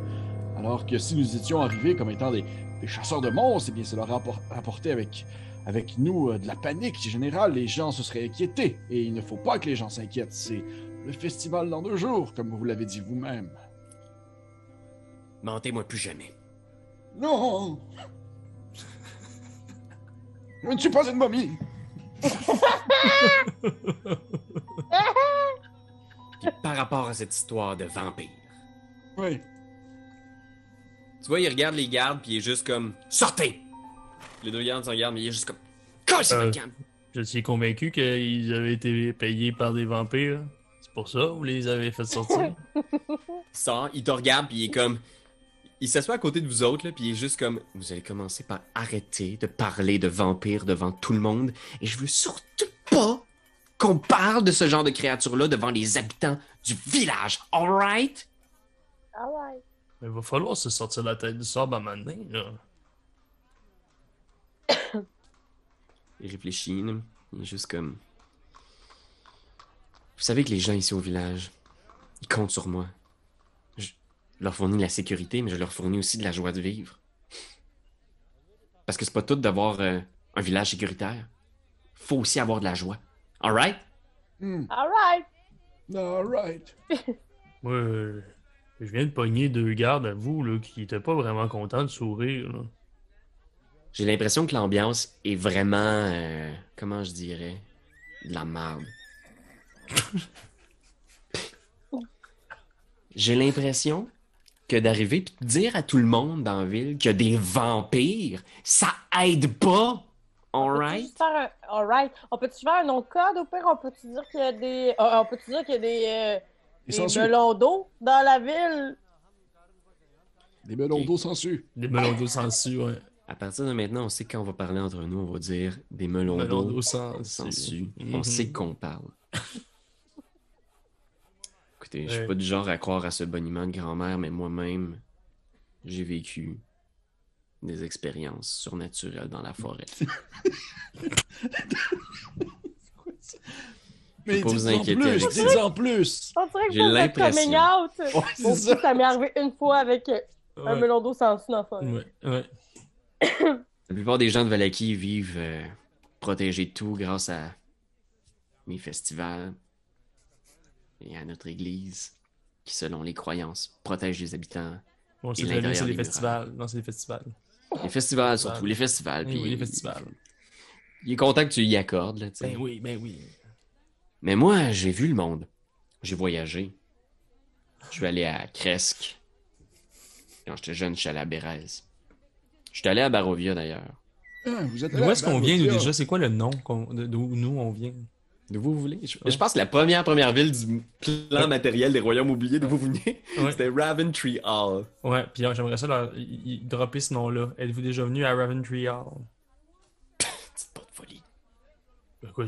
Alors que si nous étions arrivés comme étant des, chasseurs de monstres, eh bien, cela aurait appor- apporté avec, avec nous euh, de la panique générale. Les gens se seraient inquiétés. Et il ne faut pas que les gens s'inquiètent. C'est le festival dans deux jours, comme vous l'avez dit vous-même.
Mentez-moi plus jamais.
Non Je ne suis pas une momie
Puis par rapport à cette histoire de vampire.
Oui.
Tu vois, il regarde les gardes, puis il est juste comme. Sortez! Les deux gardes se regardent, mais il est juste comme. Cassez
Euh. Je suis convaincu qu'ils avaient été payés par des vampires. C'est pour ça vous les avez fait sortir? *laughs*
Sort, il te regarde, puis il est comme. Il s'assoit à côté de vous autres, là, puis il est juste comme. Vous allez commencer par arrêter de parler de vampires devant tout le monde, et je veux surtout pas qu'on parle de ce genre de créatures-là devant les habitants du village, alright?
Alright.
Mais il va falloir se sortir la tête du sable à un moment donné, là. *coughs*
Il réfléchit, là. Il est juste comme. Vous savez que les gens ici au village, Ils comptent sur moi. Je leur fournis de la sécurité, mais je leur fournis aussi de la joie de vivre. Parce que c'est pas tout d'avoir euh, un village sécuritaire. Faut aussi avoir de la joie. Alright?
Hmm.
Alright!
Alright.
Moi, *laughs* euh, je viens de pogner deux gardes à vous là, qui étaient pas vraiment contents de sourire. là.
J'ai l'impression que l'ambiance est vraiment. euh, comment je dirais? De la merde. *laughs* J'ai l'impression que d'arriver et de dire à tout le monde dans la ville qu'il y a des vampires, ça aide pas.
On peut-tu
Alright?
un... On peut-tu faire un nom de code au pire? On peut-tu dire qu'il y a des... euh, on peut-tu dire qu'il y a des... euh,
Des
des
sangsues.
melons d'eau dans la ville?
Des melons d'eau sensu.
Des melons d'eau sensu, ouais.
À partir de maintenant, on sait quand on va parler entre nous, on va dire des melons
Melons
d'eau sans su.
Mhm.
On sait qu'on parle. *laughs* Écoutez, je suis
Ouais.
pas du genre à croire à ce boniment de grand-mère, mais moi-même, j'ai vécu des expériences surnaturelles dans la forêt. *laughs*
Mais
pas vous inquiéter ça.
dites-en plus.
J'ai l'impression.
Ouais,
Bon,
ça.
ça m'est arrivé une fois avec euh, un
Ouais.
melon d'eau sans dans la forêt.
Ouais, ouais.
La plupart des gens de Valaki vivent euh, protégés de tout grâce à mes festivals et à notre église, qui, selon les croyances, protège les habitants.
Bon, c'est
des
les festivals. Non, c'est les festivals.
Les festivals, surtout, les festivals.
Oui,
Puis
oui, les festivals.
Il est content que tu y accordes, là, tu sais.
Ben oui, ben oui.
Mais moi, j'ai vu le monde. J'ai voyagé. Je suis allé à Cresque. Quand j'étais jeune, je suis allé à Bérez. Je suis allé à Barovia, d'ailleurs.
Ah, vous êtes
D'où
là,
est-ce qu'on vient, nous, déjà? C'est quoi le nom d'où nous, on vient?
D'où vous voulez? Je,
Ouais.
je pense que la première première ville du plan matériel des royaumes oubliés d'où vous venez,
Ouais. *laughs*
c'était Raventry Hall.
Ouais, puis euh, j'aimerais ça leur, y- y- dropper ce nom-là. Êtes-vous déjà venu à Raventry Hall? *laughs*
C'est pas de folie.
Ben quoi?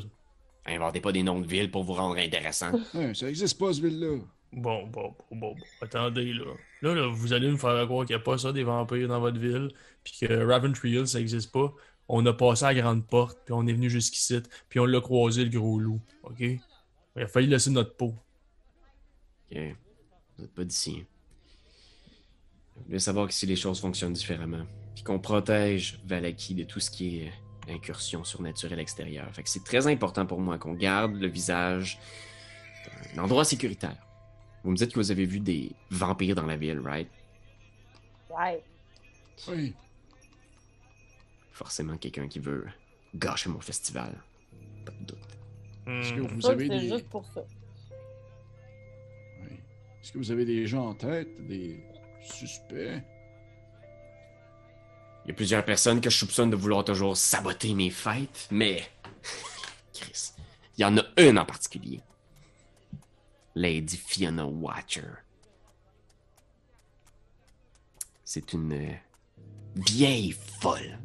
Inventez pas des noms de villes pour vous rendre intéressant. *laughs*
Ouais, ça existe pas, ce ville-là.
Bon, bon, bon, bon, bon. attendez, là. Là, là, vous allez me faire croire qu'il n'y a pas ça, des vampires dans votre ville, puis que Raventry Hill, ça n'existe pas. On a passé à la grande porte, puis on est venu jusqu'ici, puis on l'a croisé, le gros loup. OK? Il a failli laisser notre peau.
Ok. Vous êtes pas d'ici. Vous voulez savoir que si les choses fonctionnent différemment, puis qu'on protège Valaki de tout ce qui est euh, incursion surnaturelle extérieure. Fait que c'est très important pour moi qu'on garde le visage d'un endroit sécuritaire. Vous me dites que vous avez vu des vampires dans la ville, right?
Ouais.
Oui.
Forcément quelqu'un qui veut gâcher mon festival. Pas de doute.
Est-ce que
Hmm.
vous
Ça,
avez des...
juste pour ça.
Oui. Est-ce que vous avez des gens en tête, des suspects?
Il y a plusieurs personnes que je soupçonne de vouloir toujours saboter mes fêtes, mais. *laughs* Chris, il y en a une en particulier. Lady Fiona Watcher. C'est une euh, vieille folle.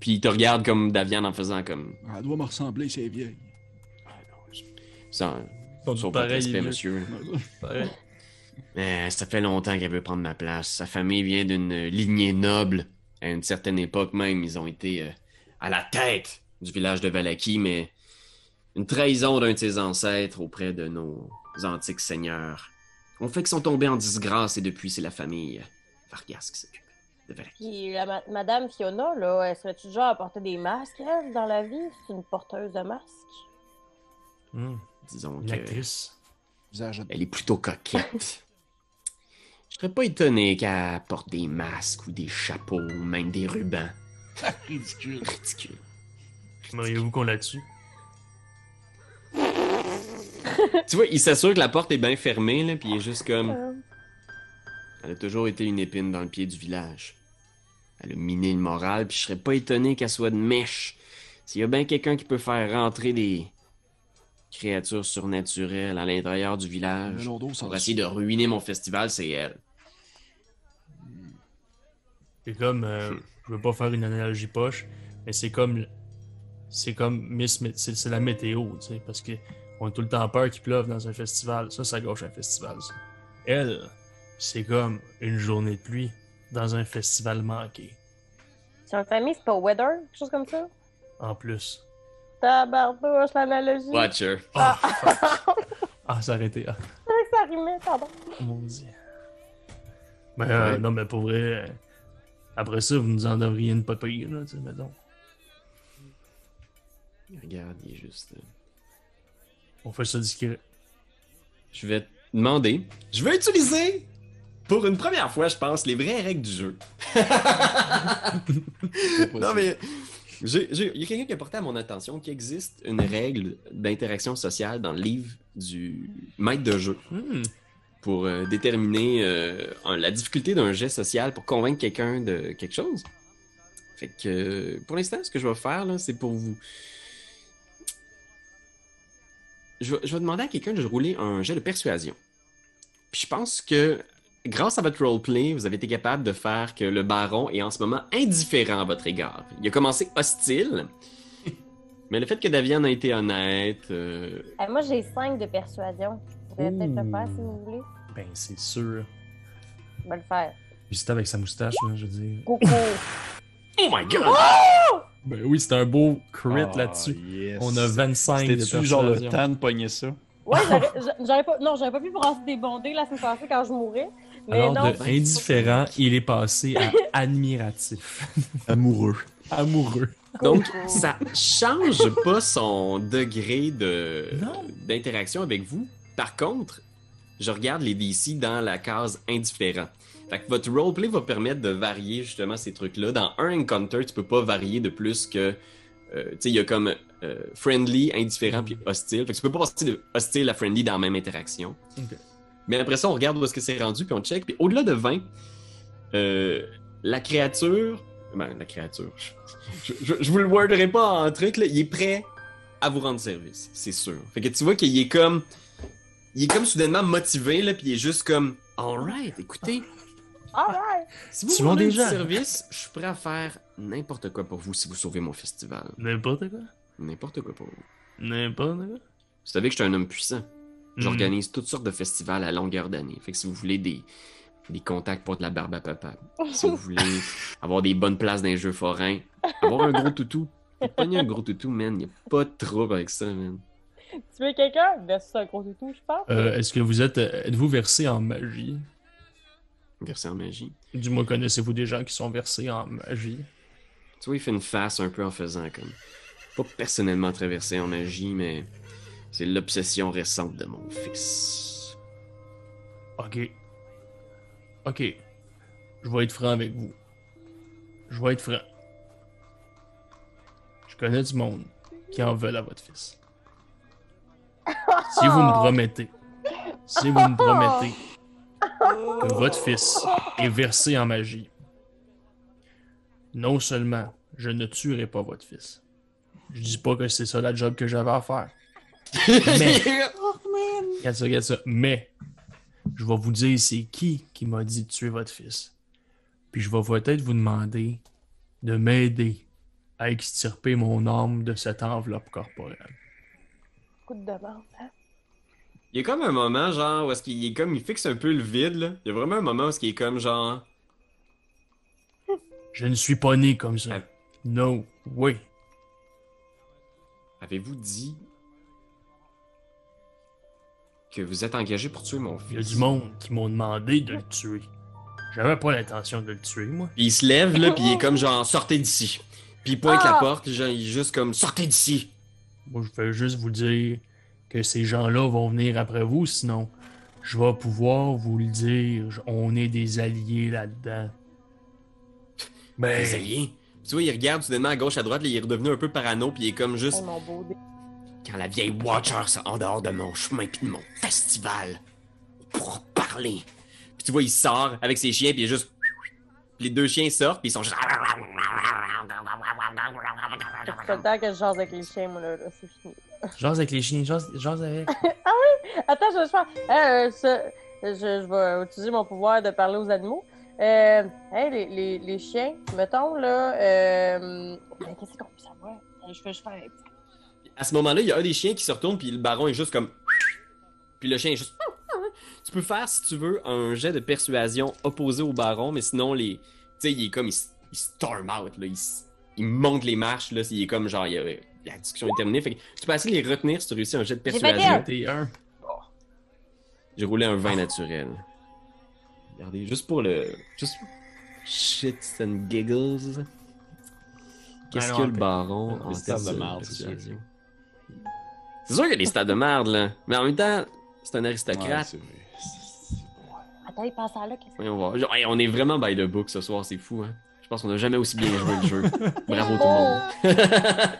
Puis il te regarde comme Davian en faisant comme.
Ah, Elle doit me ressembler, c'est vieille.
Sans, sans pas de
pareils,
respect, monsieur. *laughs*
Pareil.
Euh, ça fait longtemps qu'elle veut prendre ma place. Sa famille vient d'une lignée noble. À une certaine époque même, ils ont été euh, à la tête du village de Valaki, mais une trahison d'un de ses ancêtres auprès de nos antiques seigneurs ont fait qu'ils sont tombés en disgrâce et depuis, c'est la famille Vargas qui s'occupe.
Puis la ma- Madame Fiona, là, elle serait-tu genre à porter des masques, elle, dans la vie? C'est une porteuse de masques?
Hmm.
Disons que elle est plutôt coquette. *laughs* Je serais pas étonné qu'elle porte des masques ou des chapeaux ou même des rubans. *laughs*
ridicule.
Ridicule.
Mariez-vous qu'on la tue? *laughs*
Tu vois, il s'assure que la porte est bien fermée, là, puis il est juste comme.
Euh,
Elle a toujours été une épine dans le pied du village. Elle a miné le moral, puis je serais pas étonné qu'elle soit de mèche. S'il y a bien quelqu'un qui peut faire rentrer des créatures surnaturelles à l'intérieur du village pour essayer de ruiner mon festival, c'est elle.
C'est comme, euh, je veux pas faire une analogie poche, mais c'est comme, c'est comme Miss, c'est c'est la météo, tu sais, parce que on a tout le temps peur qu'il pleuve dans un festival. Ça, ça gâche un festival. ça. Elle, c'est comme une journée de pluie dans un festival manqué.
C'est un famille, c'est pas Weather, quelque chose comme ça?
En plus.
Tabarbouche, l'analogie.
Watcher.
Ah, fuck. Ah, ça arrêté. Ah.
C'est vrai que ça rimait, pardon.
Maudit. Mais euh,
Ouais.
non, mais pour vrai, euh, après ça, vous nous en devriez une pas pire, là, tu sais, mettons.
Regarde, il est juste. euh,
On fait ça discret.
Je vais te demander. Je vais utiliser, pour une première fois, je pense, les vraies règles du jeu. non, mais. Il y a quelqu'un qui a porté à mon attention qu'il existe une règle d'interaction sociale dans le livre du maître de jeu
Hmm.
pour euh, déterminer euh, la difficulté d'un jet social pour convaincre quelqu'un de quelque chose. Fait que euh, pour l'instant, ce que je vais faire, là, c'est pour vous. Je vais, je vais demander à quelqu'un de rouler un jet de persuasion. Puis je pense que grâce à votre roleplay, vous avez été capable de faire que le baron est en ce moment indifférent à votre égard. Il a commencé hostile, *laughs* mais le fait que Davian a été honnête, euh,
Eh, moi, j'ai 5 de persuasion. Je pourrais peut-être le faire si vous voulez.
Ben, c'est sûr.
Je vais le faire.
Puis c'était avec sa moustache, là, je veux dire.
Coco. *laughs*
Oh my god!
Ben oui, c'est un beau crit
Ah,
là-dessus.
yes.
On a 25 de
C'était-tu genre le
persuasion.
temps de pogner ça?
Ouais, j'aurais- j'aurais pas, non, j'aurais pas pu brasser des bondés la semaine passée quand je mourais. Mais
Alors,
non.
de indifférent, il est passé à *laughs* admiratif.
Amoureux.
Amoureux.
Donc, ça change pas son degré de d'interaction avec vous. Par contre, je regarde les DC dans la case indifférent. Fait que votre roleplay va permettre de varier justement ces trucs-là. Dans un encounter, tu peux pas varier de plus que. euh, tu sais, il y a comme euh, friendly, indifférent puis hostile. Fait que tu peux pas passer de hostile à friendly dans la même interaction.
Ok.
Mais après ça, on regarde où est-ce que c'est rendu puis on check. Puis au-delà de 20, euh, la créature. Ben, la créature. Je, je, je vous le worderai pas en truc, là. Il est prêt à vous rendre service, c'est sûr. Fait que tu vois qu'il est comme. Il est comme soudainement motivé, là, puis il est juste comme. Alright, écoutez,
Alright.
si vous voulez
déjà.
service, je suis prêt à faire n'importe quoi pour vous si vous sauvez mon festival.
N'importe quoi?
N'importe quoi pour vous.
N'importe quoi?
Vous savez que je suis un homme puissant.
Hmm.
J'organise toutes sortes de festivals à longueur d'année. Fait que si vous voulez des, des contacts pour de la barbe à papa, *laughs* si vous voulez avoir des bonnes places dans les jeux forains, avoir un gros toutou, pogner un gros toutou, man, y a pas de trouble avec ça, man.
Tu veux quelqu'un? Versus un gros toutou, je pense?
Euh, Est-ce que vous êtes. euh, Êtes-vous versé en magie?
Versé en magie.
Du moins, connaissez-vous des gens qui sont versés en magie?
Tu vois, il fait une face un peu en faisant comme. Pas personnellement très versé en magie, mais c'est l'obsession récente de mon fils.
Ok. Ok. Je vais être franc avec vous. Je vais être franc. Je connais du monde qui en veulent à votre fils. Si vous me promettez, si vous me promettez que votre fils est versé en magie, non seulement je ne tuerai pas votre fils, je dis pas que c'est ça la job que j'avais à faire. Mais, *laughs* regarde ça, regarde ça, mais je vais vous dire c'est qui qui m'a dit de tuer votre fils? Puis je vais peut-être vous demander de m'aider à extirper mon âme de cette enveloppe corporelle.
Coup de demande. hein?
Il y a comme un moment, genre, où est-ce qu'il est comme, il fixe un peu le vide, là. Il y a vraiment un moment où est-ce qu'il est comme, genre, *laughs*
Je ne suis pas né comme ça.
Ah.
No way.
avez-vous dit que vous êtes engagé pour tuer mon
Il y a
fils?
du monde qui m'ont demandé de le tuer. J'avais pas l'intention de le tuer, moi.
Puis il se lève, là, puis il est *laughs* comme, genre, sortez d'ici. Puis il pointe
Ah!
la porte, genre, il est juste comme, sortez d'ici.
Moi, je vais juste vous dire que ces gens-là vont venir après vous, sinon je vais pouvoir vous le dire. On est des alliés là-dedans. Ben,
Les alliés. Tu vois, il regarde soudainement à gauche, à droite, là, il est redevenu un peu parano, puis il est comme juste,
mon beau.
Quand la vieille Watcher sera en dehors de mon chemin puis de mon festival, pour parler. Puis tu vois, il sort avec ses chiens, puis il est juste. Les deux chiens sortent, puis ils sont juste.
C'est pas le temps que je jase avec les chiens, moi, là. là, c'est fini.
jase avec les chiens, jase, jase avec. *laughs*
Attends, je vais faire. Euh, ce- je, je vais utiliser mon pouvoir de parler aux animaux. Euh, hey, les, les, les chiens, mettons, là. Euh, ben, Qu'est-ce qu'on peut savoir? Euh, Je vais juste faire un petit.
À ce moment-là, il y a un des chiens qui se retourne, puis le baron est juste comme. Puis le chien est juste. Tu peux faire, si tu veux, un jet de persuasion opposé au baron, mais sinon, les. Tu sais, il est comme. Il, storm out, là. Il, monte les marches, là. Il est comme genre. il y a- la discussion est terminée. Fait que tu peux essayer de les retenir si tu réussis un jet de persuasion.
21.
T'es un.
J'ai roulé un vin naturel. Regardez, juste pour le. Juste. Shits and giggles. Qu'est-ce que le baron en tête
de
persuasion? C'est sûr qu'il y a des stades de merde, là. Mais en même temps, c'est un
Ouais,
aristocrate.
Attends, il passe à là. qu'est-ce que
hey, on est vraiment by the book ce soir, c'est fou, hein. Je pense qu'on a jamais aussi bien joué le jeu. *laughs* Bravo tout le monde. *laughs*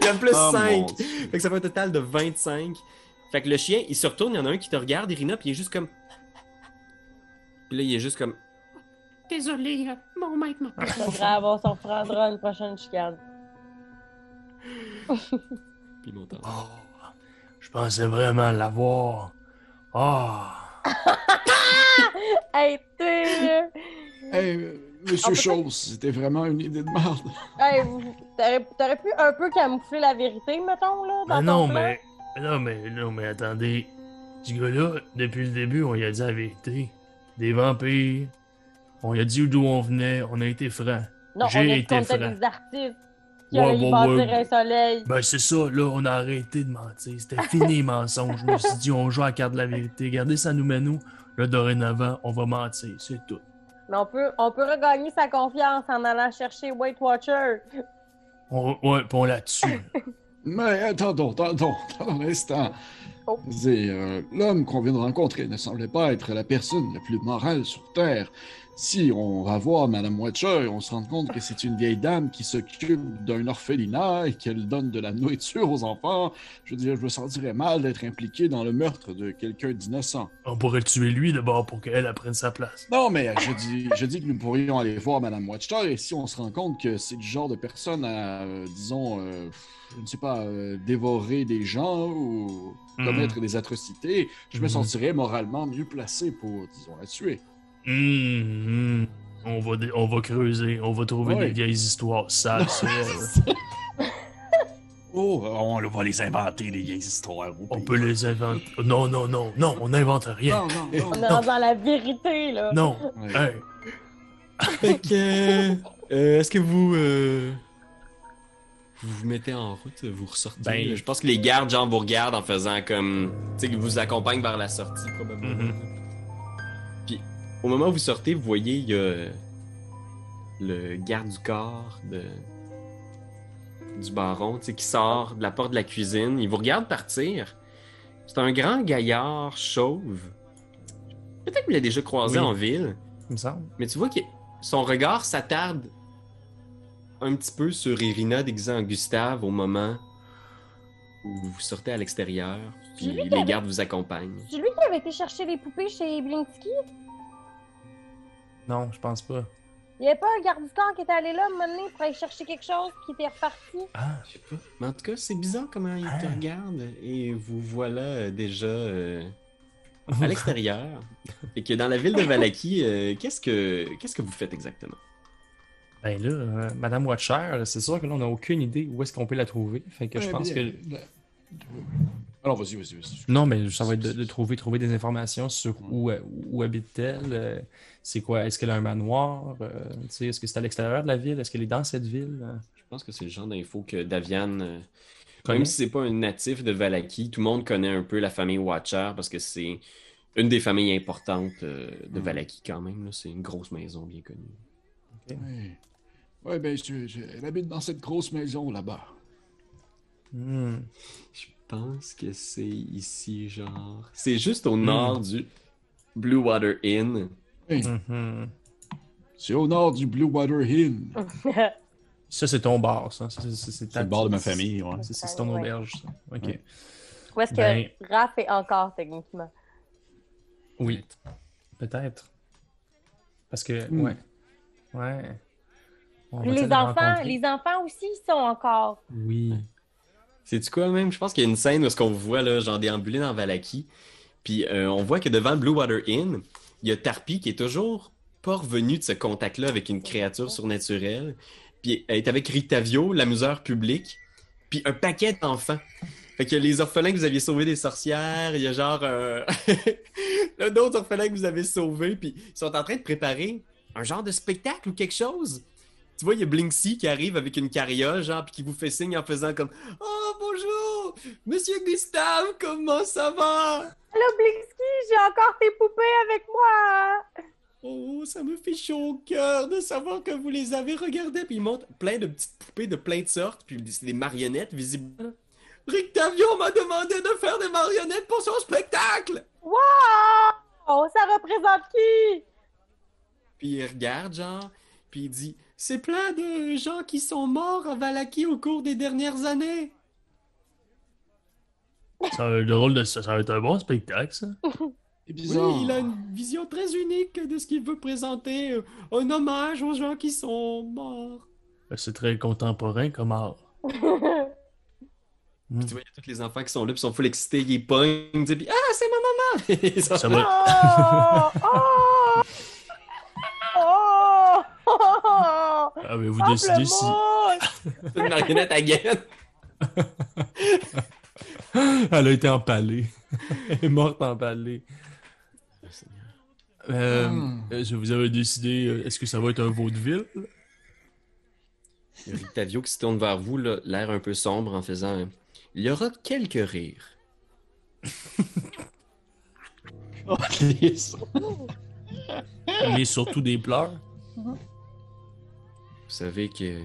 il y a plus
Oh,
5.
mon Dieu.
Fait que ça fait un total de 25. Fait que le chien, il se retourne, il y en a un qui te regarde, Irina, puis il est juste comme. Puis là, il est juste comme. Désolé, euh, mon maître m'a
C'est pas grave, on s'en reprendra une prochaine chicane.
Puis il m'entend.
Oh, je pensais vraiment l'avoir. Ah. *laughs*
Hey, t'es!
Hey, euh, Monsieur
Ah,
Chose, c'était vraiment une idée de merde. *laughs*
Hey, t'aurais t'aurais pu un peu camoufler la vérité, mettons, là, dans
Ah
ton
non,
plan?
mais. Non, mais. Non, mais attendez. Ce gars-là, depuis le début, on lui a dit la vérité. Des vampires. On lui a dit d'où on venait. On a été francs.
Non,
j'ai
on est
été franc.
des artistes qui
Ouais, ouais,
un soleil.
Ben, c'est ça, là, on a arrêté de mentir. C'était fini, *laughs* les mensonges. Je me suis dit, on joue à la carte de la vérité. Regardez, ça nous mène où? Là, dorénavant, on va mentir. C'est tout.
Mais on peut, on peut regagner sa confiance en allant chercher Weight Watcher.
On, ouais, puis on la tue. *laughs*
Mais attendons, attendons, attendons un instant.
Oh.
C'est, euh, L'homme qu'on vient de rencontrer ne semblait pas être la personne la plus morale sur Terre. Si on va voir Madame Watcher, on se rend compte que c'est une vieille dame qui s'occupe d'un orphelinat et qu'elle donne de la nourriture aux enfants. Je veux dire, je me sentirais mal d'être impliqué dans le meurtre de quelqu'un d'innocent.
On pourrait le tuer lui d'abord pour qu'elle prenne sa place.
Non, mais je dis, je dis que nous pourrions aller voir Madame Watcher et si on se rend compte que c'est du genre de personne à, euh, disons, euh, je ne sais pas, euh, dévorer des gens ou commettre des atrocités, je me
Mhm.
sentirais moralement mieux placé pour, disons, la tuer.
Hum, hum. On, va, dé- on va creuser. On va trouver
Ouais.
des vieilles histoires sales. *laughs*
Oh, on va les inventer, les vieilles histoires.
On peut les inventer. Non, non, non, non, on n'invente rien.
Non, non, non.
On est dans la vérité, là.
Non.
Ouais.
Hey,
Fait que. euh, Est-ce que vous. euh, Vous vous mettez en route, vous ressortez?
Ben-
je pense que les gardes, genre, vous regardent en faisant comme. Tu sais, qu'ils vous accompagnent vers la sortie, probablement.
Mhm.
Au moment où vous sortez, vous voyez, il y a. Le garde du corps de. Du baron, tu sais, qui sort de la porte de la cuisine. Il vous regarde partir. C'est un grand gaillard chauve. Peut-être que vous l'avez déjà croisé
Oui.
en ville.
il me semble.
Mais tu vois que son regard s'attarde un petit peu sur Irina déguisée en Gustave au moment où vous sortez à l'extérieur, puis les
avait-
gardes vous accompagnent.
C'est lui qui avait été chercher les poupées chez Blinsky?
Non, je pense pas.
Il n'y avait pas un garde du corps qui était allé là, un moment donné, pour aller chercher quelque chose, qui était reparti?
Ah,
Je sais pas. Mais en tout cas, c'est bizarre comment il te
Ah.
regarde et vous voilà euh, déjà euh, à l'extérieur. et que dans la ville de Valaki, euh, qu'est-ce que qu'est-ce que vous faites exactement?
Ben là, euh, Madame Watcher, c'est sûr que là, on n'a aucune idée où est-ce qu'on peut la trouver. Fait que je pense
bien.
que.
Alors, vas-y, vas-y, vas-y.
Non, mais ça va être de, de trouver, trouver des informations sur où, euh, où habite-t-elle. euh, c'est quoi? Est-ce qu'elle a un manoir? euh, tu sais, est-ce que c'est à l'extérieur de la ville? Est-ce qu'elle est dans cette ville?
Je pense que c'est le genre d'info que Davian, euh,
Connaît?
même si c'est pas un natif de Valaki, tout le monde connaît un peu la famille Watcher parce que c'est une des familles importantes de
Mm.
Valaki quand même. C'est une grosse maison bien connue.
Ouais, ouais ben, je, je- elle habite dans cette grosse maison là-bas.
Hmm.
Je pense que c'est ici, genre. C'est juste au nord du Blue Water Inn.
Mhm.
C'est au nord du Blue Water Inn. *laughs*
Ça, c'est ton bar, ça. Ça, C'est c'est- c'est
C'est
ta-
le bord de ma famille, ouais.
C'est c'est ton
Ouais.
auberge, ça. Ok.
Ouais.
Où est-ce que
Ben-
Raph est encore, techniquement?
Oui. Peut-être. Parce que,
Hmm.
ouais. Ouais. On
les enfants, les enfants aussi sont encore.
Oui.
C'est-tu quoi même? Je pense qu'il y a une scène où ce qu'on voit là, genre déambuler dans Valaki. Puis euh, on voit que devant Blue Water Inn, il y a Tarpi qui est toujours pas revenu de ce contact-là avec une créature surnaturelle. Puis elle est avec Rictavio, l'amuseur public, puis un paquet d'enfants. Fait a les orphelins que vous aviez sauvés des sorcières, il y a genre euh... *laughs* d'autres orphelins que vous avez sauvés, puis ils sont en train de préparer un genre de spectacle ou quelque chose. Tu vois, il y a Blinksy qui arrive avec une carriole, genre, puis qui vous fait signe en faisant comme Oh, bonjour! Monsieur Gustave, comment ça va?
Allô, Blinksky, j'ai encore tes poupées avec moi!
Oh, ça me fait chaud au cœur de savoir que vous les avez regardées. Puis il montre plein de petites poupées de plein de sortes, puis c'est des marionnettes visiblement. Rick Tavion m'a demandé de faire des marionnettes pour son spectacle.
Wow! Ça représente qui?
Puis il regarde, genre, puis il dit C'est plein de gens qui sont morts à Valaki au cours des dernières années.
Ça va être drôle de ça. Ça va être un bon spectacle, ça.
Oui, il a une vision très unique de ce qu'il veut présenter, euh, un hommage aux gens qui sont morts.
Ben, C'est très contemporain comme art.
Puis *laughs* tu vois, il y a tous les enfants qui sont là, puis sont full excités, ils pognent, puis Ah, c'est ma maman! *laughs*
Ça va.
Oh! Oh! *laughs* Oh!
Ah, mais vous décidez si.
C'est une marionnette à gaine. *laughs*
Elle a été empalée. Elle est morte empalée. Euh,
Hmm.
est-ce que vous avez décidé, euh, est-ce que ça va être un vaudeville?
Il y a qui se tourne vers vous, là, l'air un peu sombre, en faisant euh, Il y aura quelques rires. *laughs*
Oh.
Mais surtout des pleurs.
Vous savez que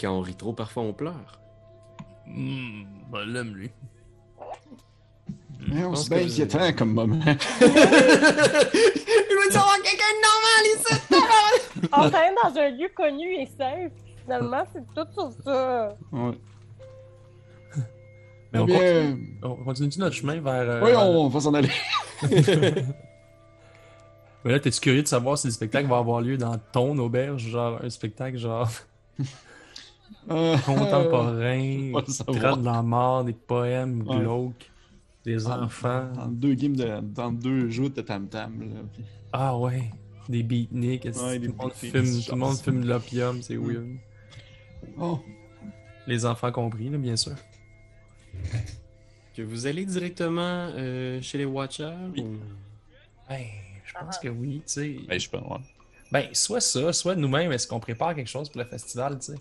quand on rit trop, parfois on pleure.
Hmm, ben, l'aime, lui.
Mais on
pense
se
que
bien
je-
inquiétant comme moment. *laughs*
Il veut savoir quelqu'un de normal ici! *laughs*
Enfin, dans un lieu connu et safe. Finalement, c'est tout sur ça.
Ouais.
Mais on
bien,
continue, on continue notre chemin vers. euh,
oui, on va s'en aller. *laughs*
Mais là, t'es-tu curieux de savoir si le spectacle va avoir lieu dans ton auberge, genre un spectacle genre *laughs*
Euh,
contemporain, qui traite de la mort, des poèmes
Ouais.
glauques, des enfants.
Dans deux games de. Dans deux jeux de tam-tam. là.
Ah ouais, des beatniks,
Ouais, des
tout, le monde fume,
c'est
tout le monde
genre.
fume de l'opium, c'est
Mm.
weird.
Oh,
Les enfants compris, là, bien sûr.
Que vous allez directement euh, chez les Watchers?
Oui.
ou-
Ben, je pense que oui, tu sais.
Ben, je pense, ouais.
Ben, soit ça, soit nous-mêmes, est-ce qu'on prépare quelque chose pour le festival, tu sais?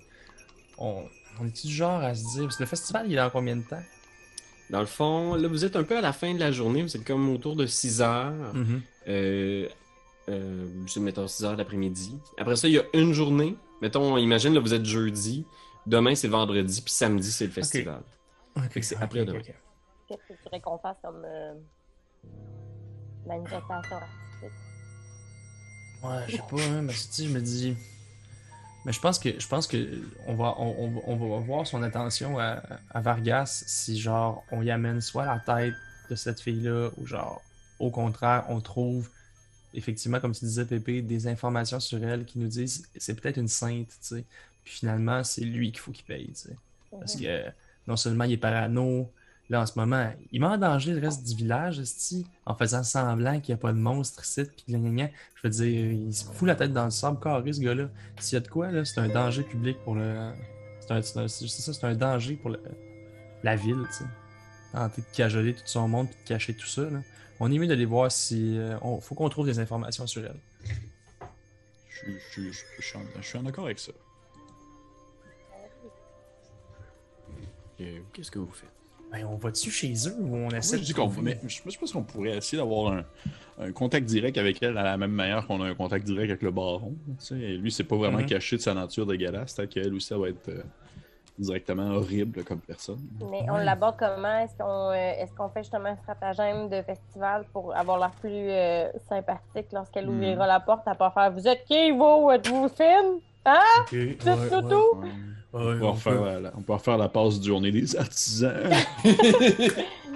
On, on est-tu du genre à se dire, parce que le festival, il est dans combien de temps?
Dans le fond, là, vous êtes un peu à la fin de la journée, vous êtes comme autour de 6 heures.
Mhm.
Euh, euh, c'est, mettons 6 heures l'après-midi. Après ça, il y a une journée. Mettons, imagine, là, vous êtes jeudi. Demain, c'est le vendredi, puis samedi, c'est le festival.
Ok,
Fait que c'est
ok,
après
ok,
demain.
ok.
Qu'est-ce que tu voudrais qu'on fasse comme euh, manifestation?
Ouais, je sais pas, hein, mais tu sais, je me dis. Mais je pense que je pense que on va on, on va- on va voir son attention à, à Vargas si genre on y amène soit la tête de cette fille-là ou genre au contraire on trouve effectivement comme tu disais Pépé des informations sur elle qui nous disent c'est peut-être une sainte, tu sais. Puis finalement c'est lui qu'il faut qu'il paye, tu sais. Parce que non seulement il est parano, en ce moment, il met en danger le reste du village, esti, en faisant semblant qu'il n'y a pas de monstre ici, puis gna gna gna. Je veux dire, il se fout la tête dans le sable carré, ce gars-là. S'il y a de quoi, là, c'est un danger public pour le. C'est un, c'est ça, c'est un danger pour la ville, tu sais. Tenter de cajoler tout son monde puis de cacher tout ça. On est mieux d'aller voir si. euh, on, faut qu'on trouve des informations sur elle.
Je je suis- en- accord avec ça.
Qu'est-ce que vous faites?
Ben, on va-tu chez eux ou on essaie
je
de
dis qu'on mais je je pense qu'on pourrait essayer d'avoir un, un contact direct avec elle à la même manière qu'on a un contact direct avec le baron. tu sais. Lui, c'est pas vraiment
Mhm.
caché de sa nature dégueulasse. Peut-être qu'elle aussi, ça va être euh, directement horrible comme personne.
Mais on l'aborde comment? Est-ce qu'on euh, est-ce qu'on fait justement un stratagème de festival pour avoir l'air plus euh, sympathique lorsqu'elle ouvrira la porte à pas faire Vous êtes qui, vous? Êtes-vous fine? Hein?
Ok, ouais,
Tout, tout,
ouais.
tout?
Ouais.
Ouais,
on, peut
on
refaire
peut-
la, la- on peut refaire la passe du journée des artisans. *laughs*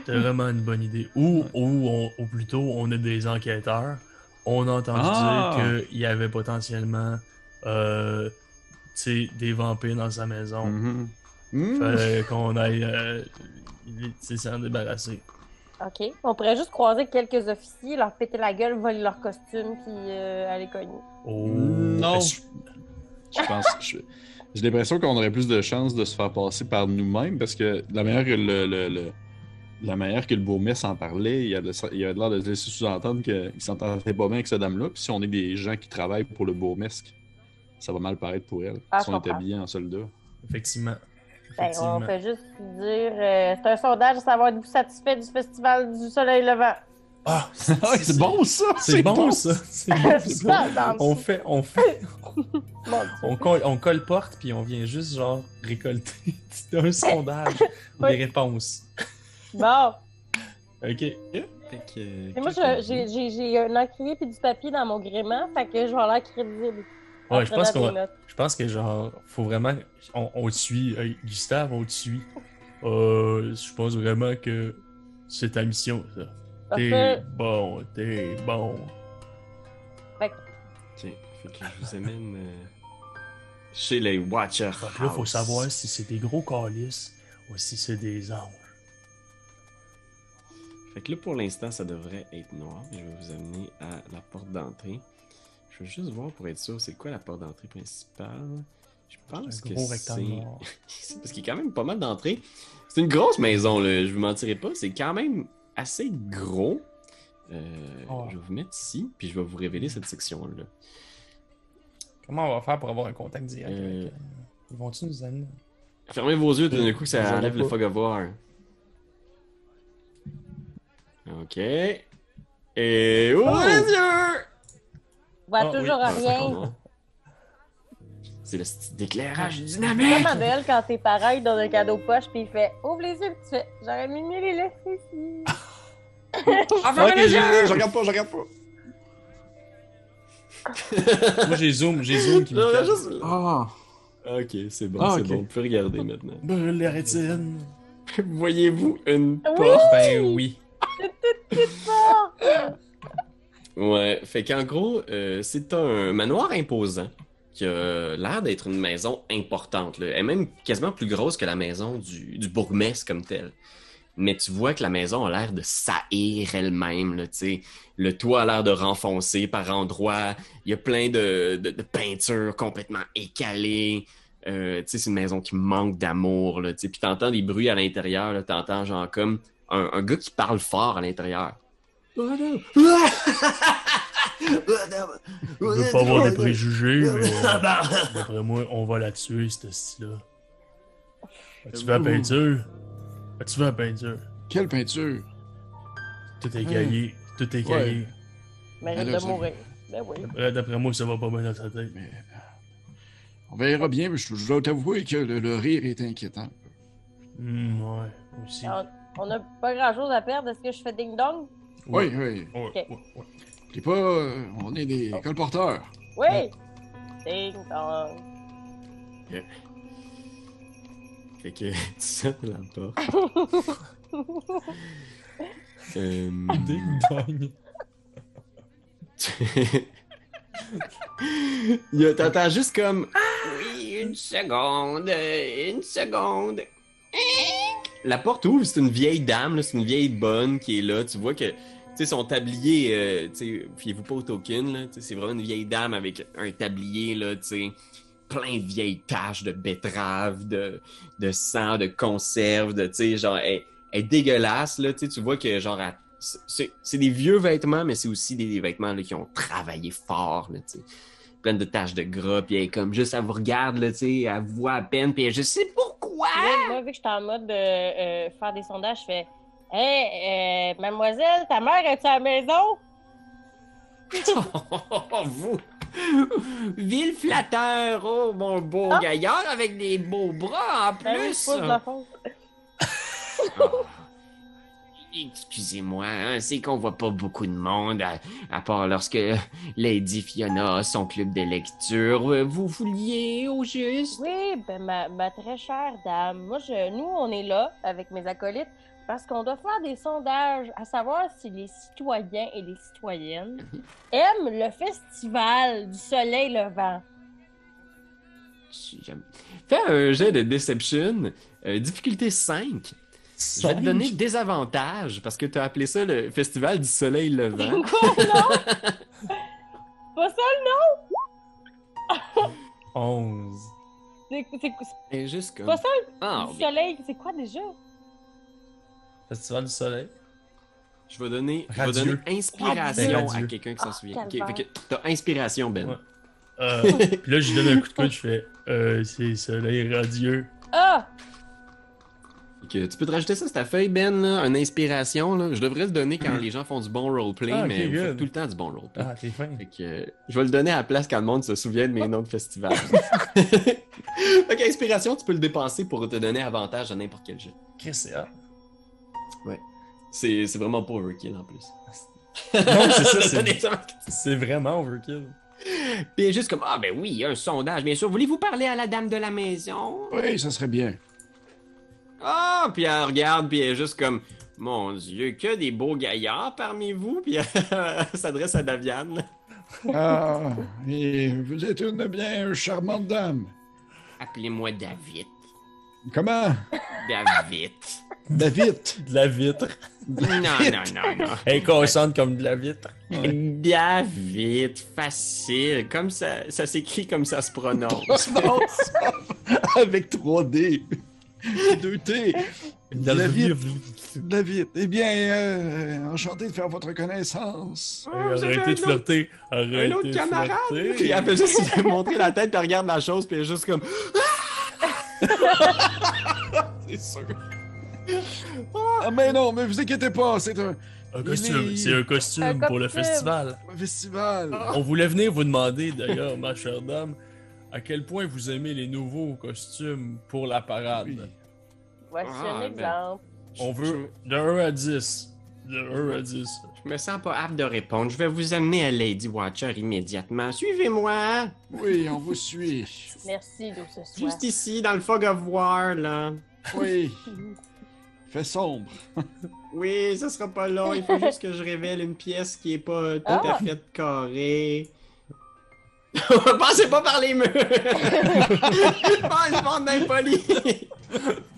C'est vraiment une bonne idée. Ou, ou, on- ou plutôt, on a des enquêteurs. On a entendu
Ah!
dire qu'il y avait potentiellement euh, des vampires dans sa maison. Fallait qu'on aille euh, s'en débarrasser.
OK. On pourrait juste croiser quelques officiers, leur péter la gueule, voler leur costume, puis euh, aller cogner.
Oh,
Non.
est-ce-
Je pense je- j'ai l'impression qu'on aurait plus de chances de se faire passer par nous-mêmes parce que la manière que le, le- le- la manière que le bourgmestre en parlait, il y a de, il y a de l'air de se laisser sous-entendre qu'il s'entendait pas bien avec cette dame-là. Puis si on est des gens qui travaillent pour le bourgmestre, ça va mal paraître pour elle.
Ah,
si on est habillé en soldat.
Effectivement.
Ben, on fait juste dire. euh, c'est un sondage à savoir êtes-vous satisfait du festival du soleil levant?
Ah, *laughs*
c'est bon ça!
C'est bon, ça. *laughs* C'est bon, On fait, on fait, *laughs* on colle, on colle porte puis on vient juste genre récolter un sondage
Oui.
des réponses.
Bon.
Ok.
Et moi, j'ai- un encrier puis du papier dans mon gréement, fait que je vais avoir l'air crédible.
Ouais, je pense. Je pense que genre, faut vraiment. On, on te suit. Hey, Gustave, on te suit. Euh, je pense vraiment que c'est ta mission, ça. T'es bon, t'es bon.
Ok, fait que je vous amène euh, chez les Watcher
Fait que là, faut savoir si c'est des gros calices ou si c'est des anges.
Fait que là, pour l'instant, ça devrait être noir. mais Je vais vous amener à la porte d'entrée. Je veux juste voir pour être sûr, c'est quoi la porte d'entrée principale? Je pense
Un
que
gros
c'est...
rectangle noir. *laughs*
C'est parce qu'il y a quand même pas mal d'entrées. C'est une grosse maison, là, je vous mentirai pas. C'est quand même assez gros. Euh,
Oh.
Je vais vous mettre ici, puis je vais vous révéler cette section-là.
Comment on va faire pour avoir un contact direct
Euh.
avec. euh, Ils vont-tu nous amener?
Fermez vos yeux, d'un coup, ça enlève le fog of war. Ok. Et... Oh!
Oh!
les yeux!
Je vois
Ah,
toujours
oui.
rien.
C'est le style d'éclairage
C'est
dynamique!
vraiment belle quand tes parents ils donnent un cadeau poche puis il fait ouvre les yeux tu fais j'aurais mis mieux les laisser ici. *laughs*
Ah,
Ok,
fermez les
je,
yeux!
je regarde pas, je regarde pas. *laughs*
Moi, j'ai zoom, j'ai zoom qui me
juste-
Ah!
Ok, c'est bon,
Ah,
c'est
ok.
bon. Vous pouvez regarder maintenant.
Brûle les rétines. *laughs*
Voyez-vous une
Oui.
porte?
Ben oui.
Ouais, fait qu'en gros, euh, c'est un manoir imposant qui a l'air d'être une maison importante. Là. Elle est même quasiment plus grosse que la maison du, du bourgmestre comme tel. Mais tu vois que la maison a l'air de saillir elle-même. Là, le toit a l'air de renfoncer par endroits. Il y a plein de, de, de peintures complètement écalées. Euh, c'est une maison qui manque d'amour. là. Puis t'entends des bruits à l'intérieur. T'entends genre comme un, un gars qui parle fort à l'intérieur. *laughs*
Je veux pas avoir des préjugés, *laughs* mais euh, d'après moi, on va la tuer, cette style-là. As-tu vu la peinture? As-tu vu la peinture?
Quelle peinture?
Tout est caillé. Tout est caillé.
Mérite
Ben là,
de mourir. Ben oui.
D'après- moi, ça va pas bien dans sa tête.
Mais, euh, on verra bien, mais je, je dois t'avouer que le, le rire est inquiétant.
Hmm, ouais, aussi.
On- On a pas grand chose à perdre. Est-ce que je fais ding dong?
Oui, oui.
Ouais, ouais.
T'es pas. euh, on est des
Oh.
colporteurs.
Oui! Ding dong.
Fait que *laughs* tu sonnes la porte. *laughs* Euh, *laughs*
Ding dong.
Il y a- T'entends juste comme Ah oui, une seconde, une seconde. La porte ouvre, c'est une vieille dame, là, c'est une vieille bonne qui est là. Tu vois que son tablier, euh, tu fiez-vous pas au token, c'est vraiment une vieille dame avec un tablier, là, plein de vieilles taches de betterave, de, de sang, de conserve, de, genre, elle, elle est dégueulasse, là, tu vois que, genre, c'est des vieux vêtements, mais c'est aussi des, vêtements, là, qui ont travaillé fort, là, tu sais plein de taches de gras, puis elle est comme juste, elle vous regarde, là, elle vous voit à peine, puis elle, je sais pourquoi!
Moi, vu que j'étais en mode de euh, faire des sondages, je fais Hey, euh, mademoiselle, ta mère est-tu à la maison? *laughs*
vous! Ville flatteur, oh mon beau
Ah.
gaillard avec des beaux bras en
Ben
plus!
c'est pas de la faute.
Ah. Excusez-moi, hein, c'est qu'on voit pas beaucoup de monde, à, à part lorsque Lady Fiona a son club de lecture. Euh, Vous vouliez au juste?
Oui, ben ma, ma très chère dame, moi je, nous on est là avec mes acolytes parce qu'on doit faire des sondages à savoir si les citoyens et les citoyennes *laughs* aiment le festival du soleil levant.
Fais un jet de Deception, euh, difficulté 5. Je vais te donner des avantages parce que tu as appelé ça le Festival du Soleil Levant.
Quoi, non? *laughs* Pas ça,
11.
c'est c'est- c'est
Et juste comme.
pas ça
Ah,
du soleil, c'est quoi déjà?
Festival du soleil.
je vais donner, je vais donner inspiration à quelqu'un qui s'en
Ah,
souvient. Ok,
calvaire.
fait que t'as inspiration, Ben.
Ouais. Euh, *laughs* puis là, je lui donne un coup de coude, je fais euh, c'est soleil radieux.
Ah!
Que tu peux te rajouter ça sur ta feuille, Ben, là, une inspiration. Là. Je devrais le donner quand les gens font du bon roleplay,
Ah,
mais
good.
tout le temps du bon roleplay.
Ah, t'es fin.
Fait que, euh, je vais le donner à la place quand le monde se souvient de mes noms de festival. *laughs* fait qu'inspiration, tu peux le dépenser pour te donner avantage à n'importe quel jeu.
Chris, c'est hot.
C'est c'est vraiment pas overkill en plus.
Non, c'est ça, *laughs* c'est-
Donner ça.
C'est vraiment overkill.
Puis juste comme, ah ben oui, il y a un sondage, bien sûr. Voulez-vous parler à la dame de la maison?
Oui, ça serait bien.
Ah, puis elle regarde, puis elle est juste comme, mon Dieu, que des beaux gaillards parmi vous. Puis *laughs* elle s'adresse à Daviane.
Ah, et vous êtes une bien charmante dame.
Appelez-moi David.
Comment?
David.
David.
De la vitre.
non, non, non, non.
Inconsciente comme de la vitre.
David, facile. Comme ça, ça s'écrit comme ça se prononce. *laughs*
Avec 3D. 2T. David. David. Eh bien, euh, enchanté de faire votre connaissance.
Arrêtez de
un autre-
flirter.
Un
Arrêtez
autre
de
camarade! elle fait juste lui montrer la tête, puis elle regarde la chose, puis elle est juste comme. *laughs* C'est sûr.
Ah, mais non, mais vous inquiétez pas, c'est un,
costume,
est-
c'est un costume
Un
pour le festival.
un festival.
On voulait venir vous demander, d'ailleurs, ma chère dame, à quel point vous aimez les nouveaux costumes pour la parade.
Oui.
Voici
Ah,
un
ben.
exemple.
On veut de 1 à 10. De 1 à 10.
Je me sens pas apte de répondre. Je vais vous amener à Lady Watcher immédiatement. Suivez-moi!
Oui, on vous suit.
Merci d'où ce soit.
Juste ici, dans le fog of war, là.
Oui. Fait sombre. *laughs*
Oui, ça sera pas long. Il faut juste que je révèle une pièce qui est pas tout
Ah.
à fait carrée. *laughs* Pensez pas par les murs! Pense *laughs* pas d'impoli!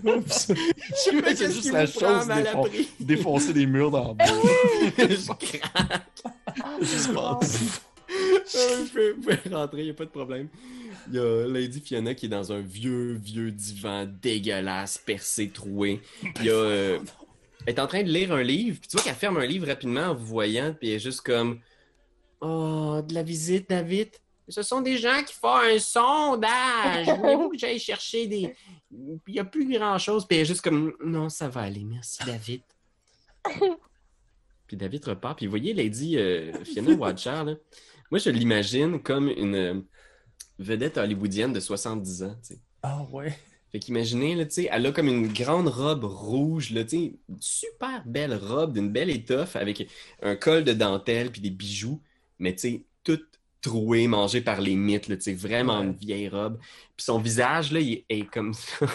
Je
qu'est-ce
juste la
vous prend
chose
mal
défon- défoncer les murs dans le *laughs*
Je craque.
se passe.
Euh, Vous pouvez- vous pouvez rentrer, y a pas de problème. Il y a Lady Fiona qui est dans un vieux, vieux divan dégueulasse, percé, troué. Il y a. euh, elle est en train de lire un livre, puis tu vois qu'elle ferme un livre rapidement en vous voyant, puis elle est juste comme. Oh, de la visite, David. Ce sont des gens qui font un sondage. *laughs* Voulez-vous que j'aille chercher des. Puis il n'y a plus grand-chose, puis elle est juste comme. Non, ça va aller, merci, David. Puis David repart, puis vous voyez Lady euh, Fiona Watcher, là. Moi, je l'imagine comme une euh, vedette hollywoodienne de 70 ans, tu sais.
Ah ouais.
Fait qu'imaginez, là, tu sais, elle a comme une grande robe rouge, là, tu sais, une super belle robe d'une belle étoffe avec un col de dentelle puis des bijoux, mais tu sais, toute trouée, mangée par les mythes, là, vraiment
Ouais.
une vieille robe. Puis son visage, là, il est comme *laughs* ça,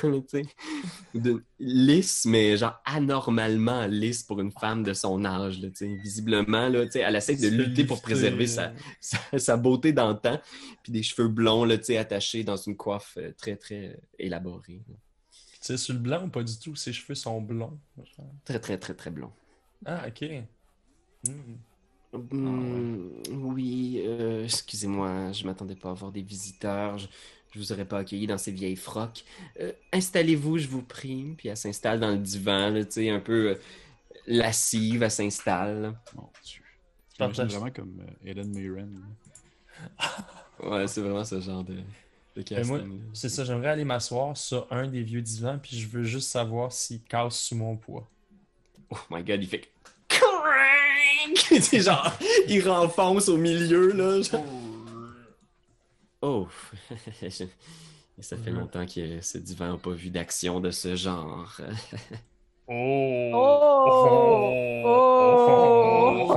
de- lisse, mais genre anormalement lisse pour une femme de son âge, là. Visiblement, là, elle essaie de lutter pour préserver sa, *laughs* sa, sa beauté dans le temps, puis des cheveux blonds, là, attachés dans une coiffe euh, très, très élaborée.
Sais, sur le blanc ou pas du tout? Ses cheveux sont blonds.
Très, très, très, très blond.
Ah, ok. Hmm.
Hmm, oui, euh, excusez-moi, je m'attendais pas à voir des visiteurs. Je, je vous aurais pas accueilli dans ces vieilles frocs. Euh, Installez-vous, je vous prie. Puis elle s'installe dans le divan, là, tu sais, un peu euh, lascive, elle s'installe.
Mon Dieu. Vraiment comme euh, Helen Mirren. *laughs*
Ouais, c'est vraiment ce genre de, de casting.
c'est ça, j'aimerais aller m'asseoir sur un des vieux divans, puis je veux juste savoir s'il casse sous mon poids.
Oh my god, il fait! *laughs* c'est genre, il renfonce au milieu, là. genre. Oh! *laughs* Ça fait longtemps que ce divan n'a pas vu d'action de ce genre. *laughs*
Oh!
Oh!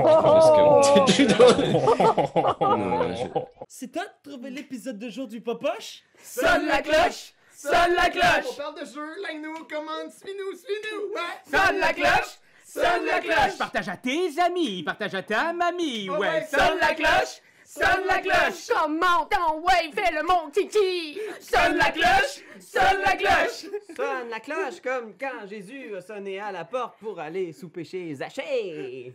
Non, je-
C'est toi de trouver l'épisode de jour du Popoche?
Sonne la cloche! Sonne la cloche!
On parle de jeu, like-nous, commande, suis-nous, suis-nous, ouais!
Sonne la cloche! Sonne la cloche!
Partage à tes amis, partage à ta mamie,
Ouais,
ouais.
Sonne la cloche! Sonne la cloche!
Comment ton ouais, fais le mon kiki!
Sonne la cloche! Sonne la cloche!
Sonne la cloche comme quand Jésus a sonné à la porte pour aller souper chez Zachée.